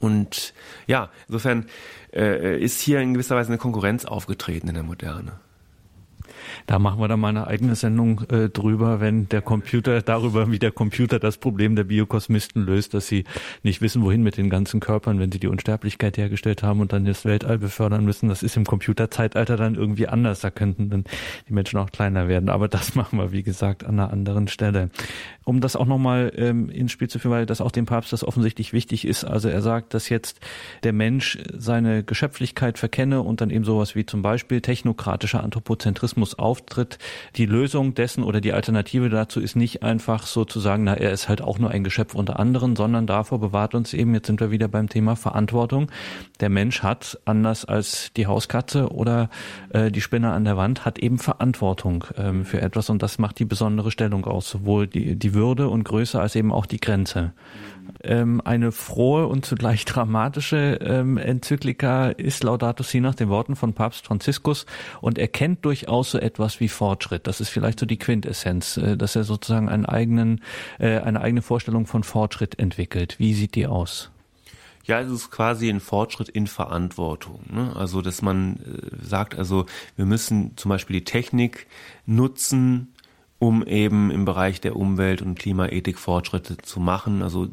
Und ja, insofern äh, ist hier in gewisser Weise eine Konkurrenz aufgetreten in der Moderne. Da machen wir dann mal eine eigene Sendung äh, drüber, wenn der Computer, darüber, wie der Computer das Problem der Biokosmisten löst, dass sie nicht wissen, wohin mit den ganzen Körpern, wenn sie die Unsterblichkeit hergestellt haben und dann das Weltall befördern müssen. Das ist im Computerzeitalter dann irgendwie anders. Da könnten dann die Menschen auch kleiner werden. Aber das machen wir, wie gesagt, an einer anderen Stelle. Um das auch nochmal ähm, ins Spiel zu führen, weil das auch dem Papst das offensichtlich wichtig ist. Also er sagt, dass jetzt der Mensch seine Geschöpflichkeit verkenne und dann eben sowas wie zum Beispiel technokratischer Anthropozentrismus auftritt. Die Lösung dessen oder die Alternative dazu ist nicht einfach sozusagen, na, er ist halt auch nur ein Geschöpf unter anderen, sondern davor bewahrt uns eben, jetzt sind wir wieder beim Thema Verantwortung. Der Mensch hat, anders als die Hauskatze oder äh, die Spinne an der Wand, hat eben Verantwortung ähm, für etwas und das macht die besondere Stellung aus, sowohl die, die Würde und Größe als eben auch die Grenze. Ähm, eine frohe und zugleich dramatische ähm, Enzyklika ist Laudato Si nach den Worten von Papst Franziskus und er kennt durchaus so etwas wie Fortschritt. Das ist vielleicht so die Quintessenz, äh, dass er sozusagen einen eigenen, äh, eine eigene Vorstellung von Fortschritt entwickelt. Wie sieht die aus? Ja, es ist quasi ein Fortschritt in Verantwortung. Ne? Also, dass man äh, sagt, also wir müssen zum Beispiel die Technik nutzen, um eben im Bereich der Umwelt- und Klimaethik Fortschritte zu machen, also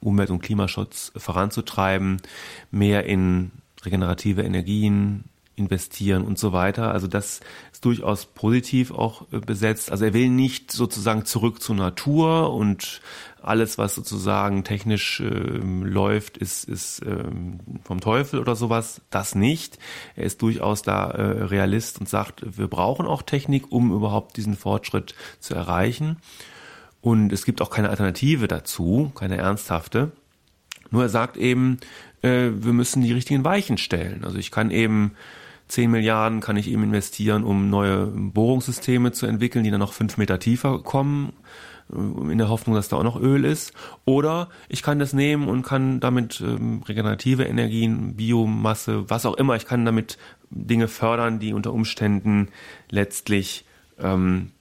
Umwelt- und Klimaschutz voranzutreiben, mehr in regenerative Energien investieren und so weiter. Also das ist durchaus positiv auch äh, besetzt. Also er will nicht sozusagen zurück zur Natur und alles, was sozusagen technisch äh, läuft, ist, ist äh, vom Teufel oder sowas. Das nicht. Er ist durchaus da äh, Realist und sagt, wir brauchen auch Technik, um überhaupt diesen Fortschritt zu erreichen. Und es gibt auch keine Alternative dazu, keine ernsthafte. Nur er sagt eben, äh, wir müssen die richtigen Weichen stellen. Also ich kann eben 10 Milliarden kann ich eben investieren, um neue Bohrungssysteme zu entwickeln, die dann noch fünf Meter tiefer kommen in der Hoffnung, dass da auch noch Öl ist. Oder ich kann das nehmen und kann damit ähm, regenerative Energien, Biomasse, was auch immer, ich kann damit Dinge fördern, die unter Umständen letztlich ähm,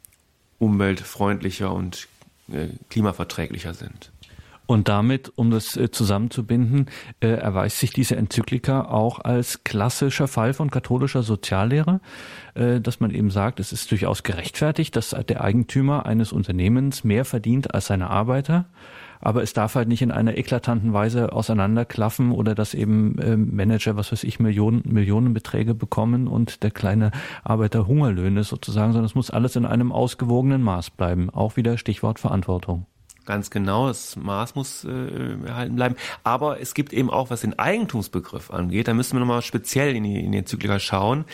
umweltfreundlicher und äh, klimaverträglicher sind. Und damit, um das äh, zusammenzubinden, äh, erweist sich diese Enzyklika auch als klassischer Fall von katholischer Soziallehre, äh, dass man eben sagt, es ist durchaus gerechtfertigt, dass der Eigentümer eines Unternehmens mehr verdient als seine Arbeiter aber es darf halt nicht in einer eklatanten Weise auseinanderklaffen oder dass eben äh, Manager, was weiß ich, Millionen, Millionenbeträge bekommen und der kleine Arbeiter Hungerlöhne sozusagen, sondern es muss alles in einem ausgewogenen Maß bleiben. Auch wieder Stichwort Verantwortung. Ganz genau, das Maß muss äh, erhalten bleiben. Aber es gibt eben auch, was den Eigentumsbegriff angeht, da müssen wir nochmal speziell in die, in die Enzyklika schauen.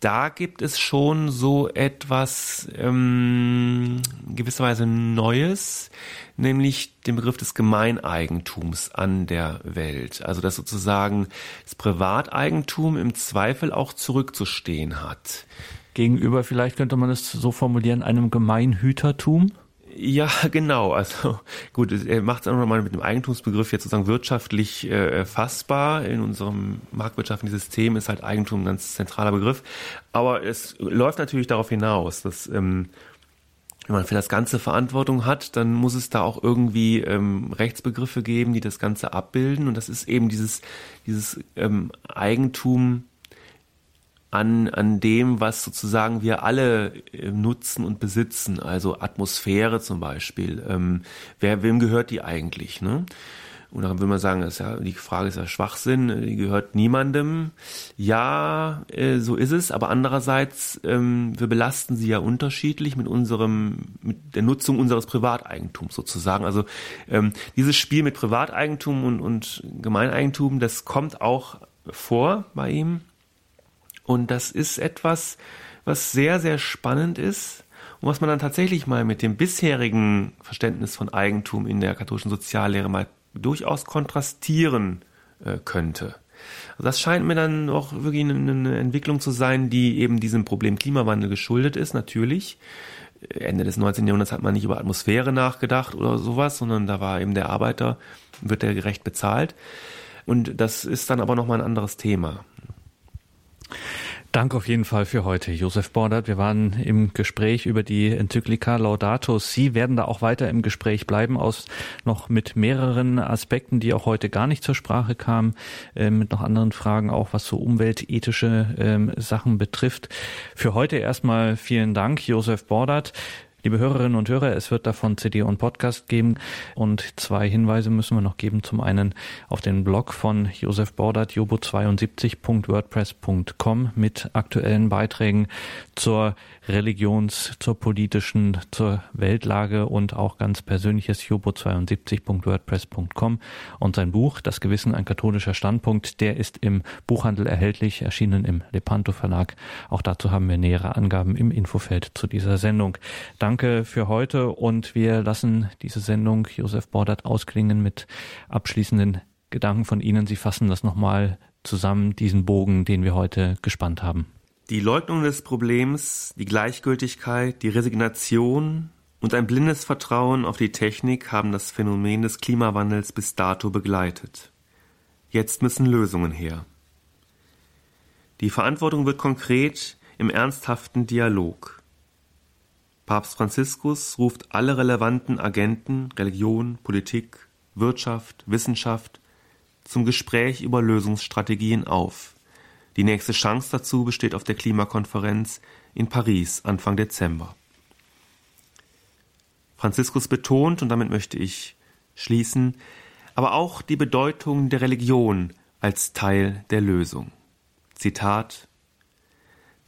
Da gibt es schon so etwas ähm, gewisserweise Neues, nämlich den Begriff des Gemeineigentums an der Welt. Also dass sozusagen das Privateigentum im Zweifel auch zurückzustehen hat. Gegenüber, vielleicht könnte man es so formulieren, einem Gemeinhütertum? Ja, genau. Also gut, er macht es auch nochmal mit dem Eigentumsbegriff jetzt sozusagen wirtschaftlich äh, fassbar. In unserem marktwirtschaftlichen System ist halt Eigentum ein ganz zentraler Begriff. Aber es läuft natürlich darauf hinaus, dass ähm, wenn man für das Ganze Verantwortung hat, dann muss es da auch irgendwie ähm, Rechtsbegriffe geben, die das Ganze abbilden. Und das ist eben dieses, dieses ähm, Eigentum an, an dem, was sozusagen wir alle äh, nutzen und besitzen, also Atmosphäre zum Beispiel. Ähm, wer, wem gehört die eigentlich? Ne? Und dann will man sagen, ist ja, die Frage ist ja Schwachsinn, die gehört niemandem. Ja, äh, so ist es, aber andererseits, ähm, wir belasten sie ja unterschiedlich mit unserem, mit der Nutzung unseres Privateigentums sozusagen. Also ähm, dieses Spiel mit Privateigentum und, und Gemeineigentum, das kommt auch vor bei ihm. Und das ist etwas, was sehr, sehr spannend ist und was man dann tatsächlich mal mit dem bisherigen Verständnis von Eigentum in der katholischen Soziallehre mal durchaus kontrastieren äh, könnte. Also das scheint mir dann auch wirklich eine, eine Entwicklung zu sein, die eben diesem Problem Klimawandel geschuldet ist, natürlich. Ende des 19. Jahrhunderts hat man nicht über Atmosphäre nachgedacht oder sowas, sondern da war eben der Arbeiter, wird der gerecht bezahlt. Und das ist dann aber nochmal ein anderes Thema. Dank auf jeden Fall für heute, Josef Bordert. Wir waren im Gespräch über die Enzyklika Laudato Sie werden da auch weiter im Gespräch bleiben, aus noch mit mehreren Aspekten, die auch heute gar nicht zur Sprache kamen, äh, mit noch anderen Fragen auch, was so umweltethische äh, Sachen betrifft. Für heute erstmal vielen Dank, Josef Bordert. Liebe Hörerinnen und Hörer, es wird davon CD und Podcast geben und zwei Hinweise müssen wir noch geben. Zum einen auf den Blog von Josef Bordert, jobo72.wordpress.com mit aktuellen Beiträgen zur Religions-, zur politischen, zur Weltlage und auch ganz persönliches jobo72.wordpress.com und sein Buch Das Gewissen ein katholischer Standpunkt, der ist im Buchhandel erhältlich, erschienen im Lepanto Verlag. Auch dazu haben wir nähere Angaben im Infofeld zu dieser Sendung. Danke für heute und wir lassen diese Sendung Josef Bordert ausklingen mit abschließenden Gedanken von Ihnen. Sie fassen das nochmal zusammen, diesen Bogen, den wir heute gespannt haben. Die Leugnung des Problems, die Gleichgültigkeit, die Resignation und ein blindes Vertrauen auf die Technik haben das Phänomen des Klimawandels bis dato begleitet. Jetzt müssen Lösungen her. Die Verantwortung wird konkret im ernsthaften Dialog. Papst Franziskus ruft alle relevanten Agenten Religion, Politik, Wirtschaft, Wissenschaft zum Gespräch über Lösungsstrategien auf. Die nächste Chance dazu besteht auf der Klimakonferenz in Paris Anfang Dezember. Franziskus betont, und damit möchte ich schließen, aber auch die Bedeutung der Religion als Teil der Lösung. Zitat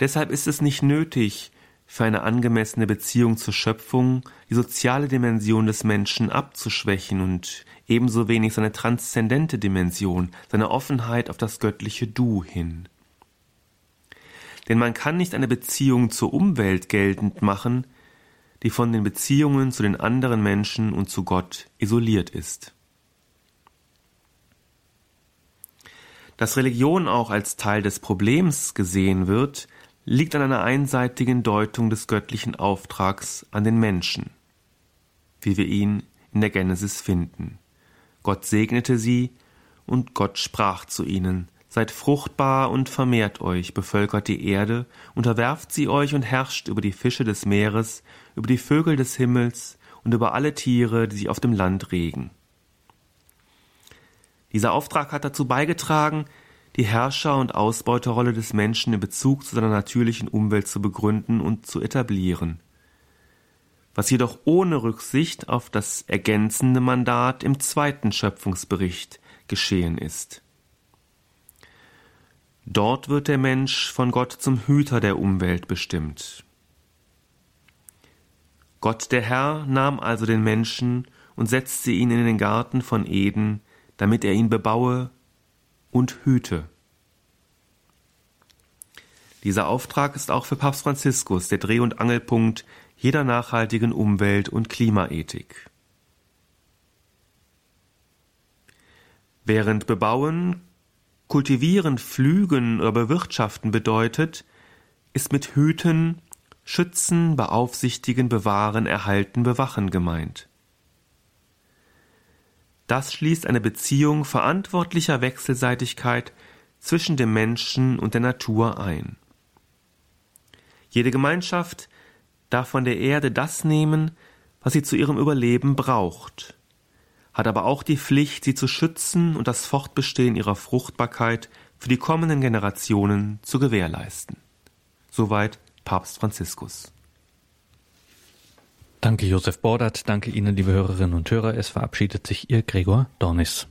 Deshalb ist es nicht nötig, für eine angemessene Beziehung zur Schöpfung die soziale Dimension des Menschen abzuschwächen und ebenso wenig seine transzendente Dimension, seine Offenheit auf das göttliche Du hin. Denn man kann nicht eine Beziehung zur Umwelt geltend machen, die von den Beziehungen zu den anderen Menschen und zu Gott isoliert ist. Dass Religion auch als Teil des Problems gesehen wird, liegt an einer einseitigen Deutung des göttlichen Auftrags an den Menschen, wie wir ihn in der Genesis finden. Gott segnete sie, und Gott sprach zu ihnen, Seid fruchtbar und vermehrt euch, bevölkert die Erde, unterwerft sie euch und herrscht über die Fische des Meeres, über die Vögel des Himmels und über alle Tiere, die sich auf dem Land regen. Dieser Auftrag hat dazu beigetragen, die Herrscher- und Ausbeuterrolle des Menschen in Bezug zu seiner natürlichen Umwelt zu begründen und zu etablieren, was jedoch ohne Rücksicht auf das ergänzende Mandat im zweiten Schöpfungsbericht geschehen ist. Dort wird der Mensch von Gott zum Hüter der Umwelt bestimmt. Gott der Herr nahm also den Menschen und setzte ihn in den Garten von Eden, damit er ihn bebaue und hüte. Dieser Auftrag ist auch für Papst Franziskus der Dreh- und Angelpunkt jeder nachhaltigen Umwelt- und Klimaethik. Während Bebauen, Kultivieren, Pflügen oder Bewirtschaften bedeutet, ist mit Hüten, Schützen, Beaufsichtigen, Bewahren, Erhalten, Bewachen gemeint. Das schließt eine Beziehung verantwortlicher Wechselseitigkeit zwischen dem Menschen und der Natur ein. Jede Gemeinschaft darf von der Erde das nehmen, was sie zu ihrem Überleben braucht, hat aber auch die Pflicht, sie zu schützen und das Fortbestehen ihrer Fruchtbarkeit für die kommenden Generationen zu gewährleisten. Soweit Papst Franziskus. Danke, Josef Bordert. Danke Ihnen, liebe Hörerinnen und Hörer. Es verabschiedet sich Ihr Gregor Dornis.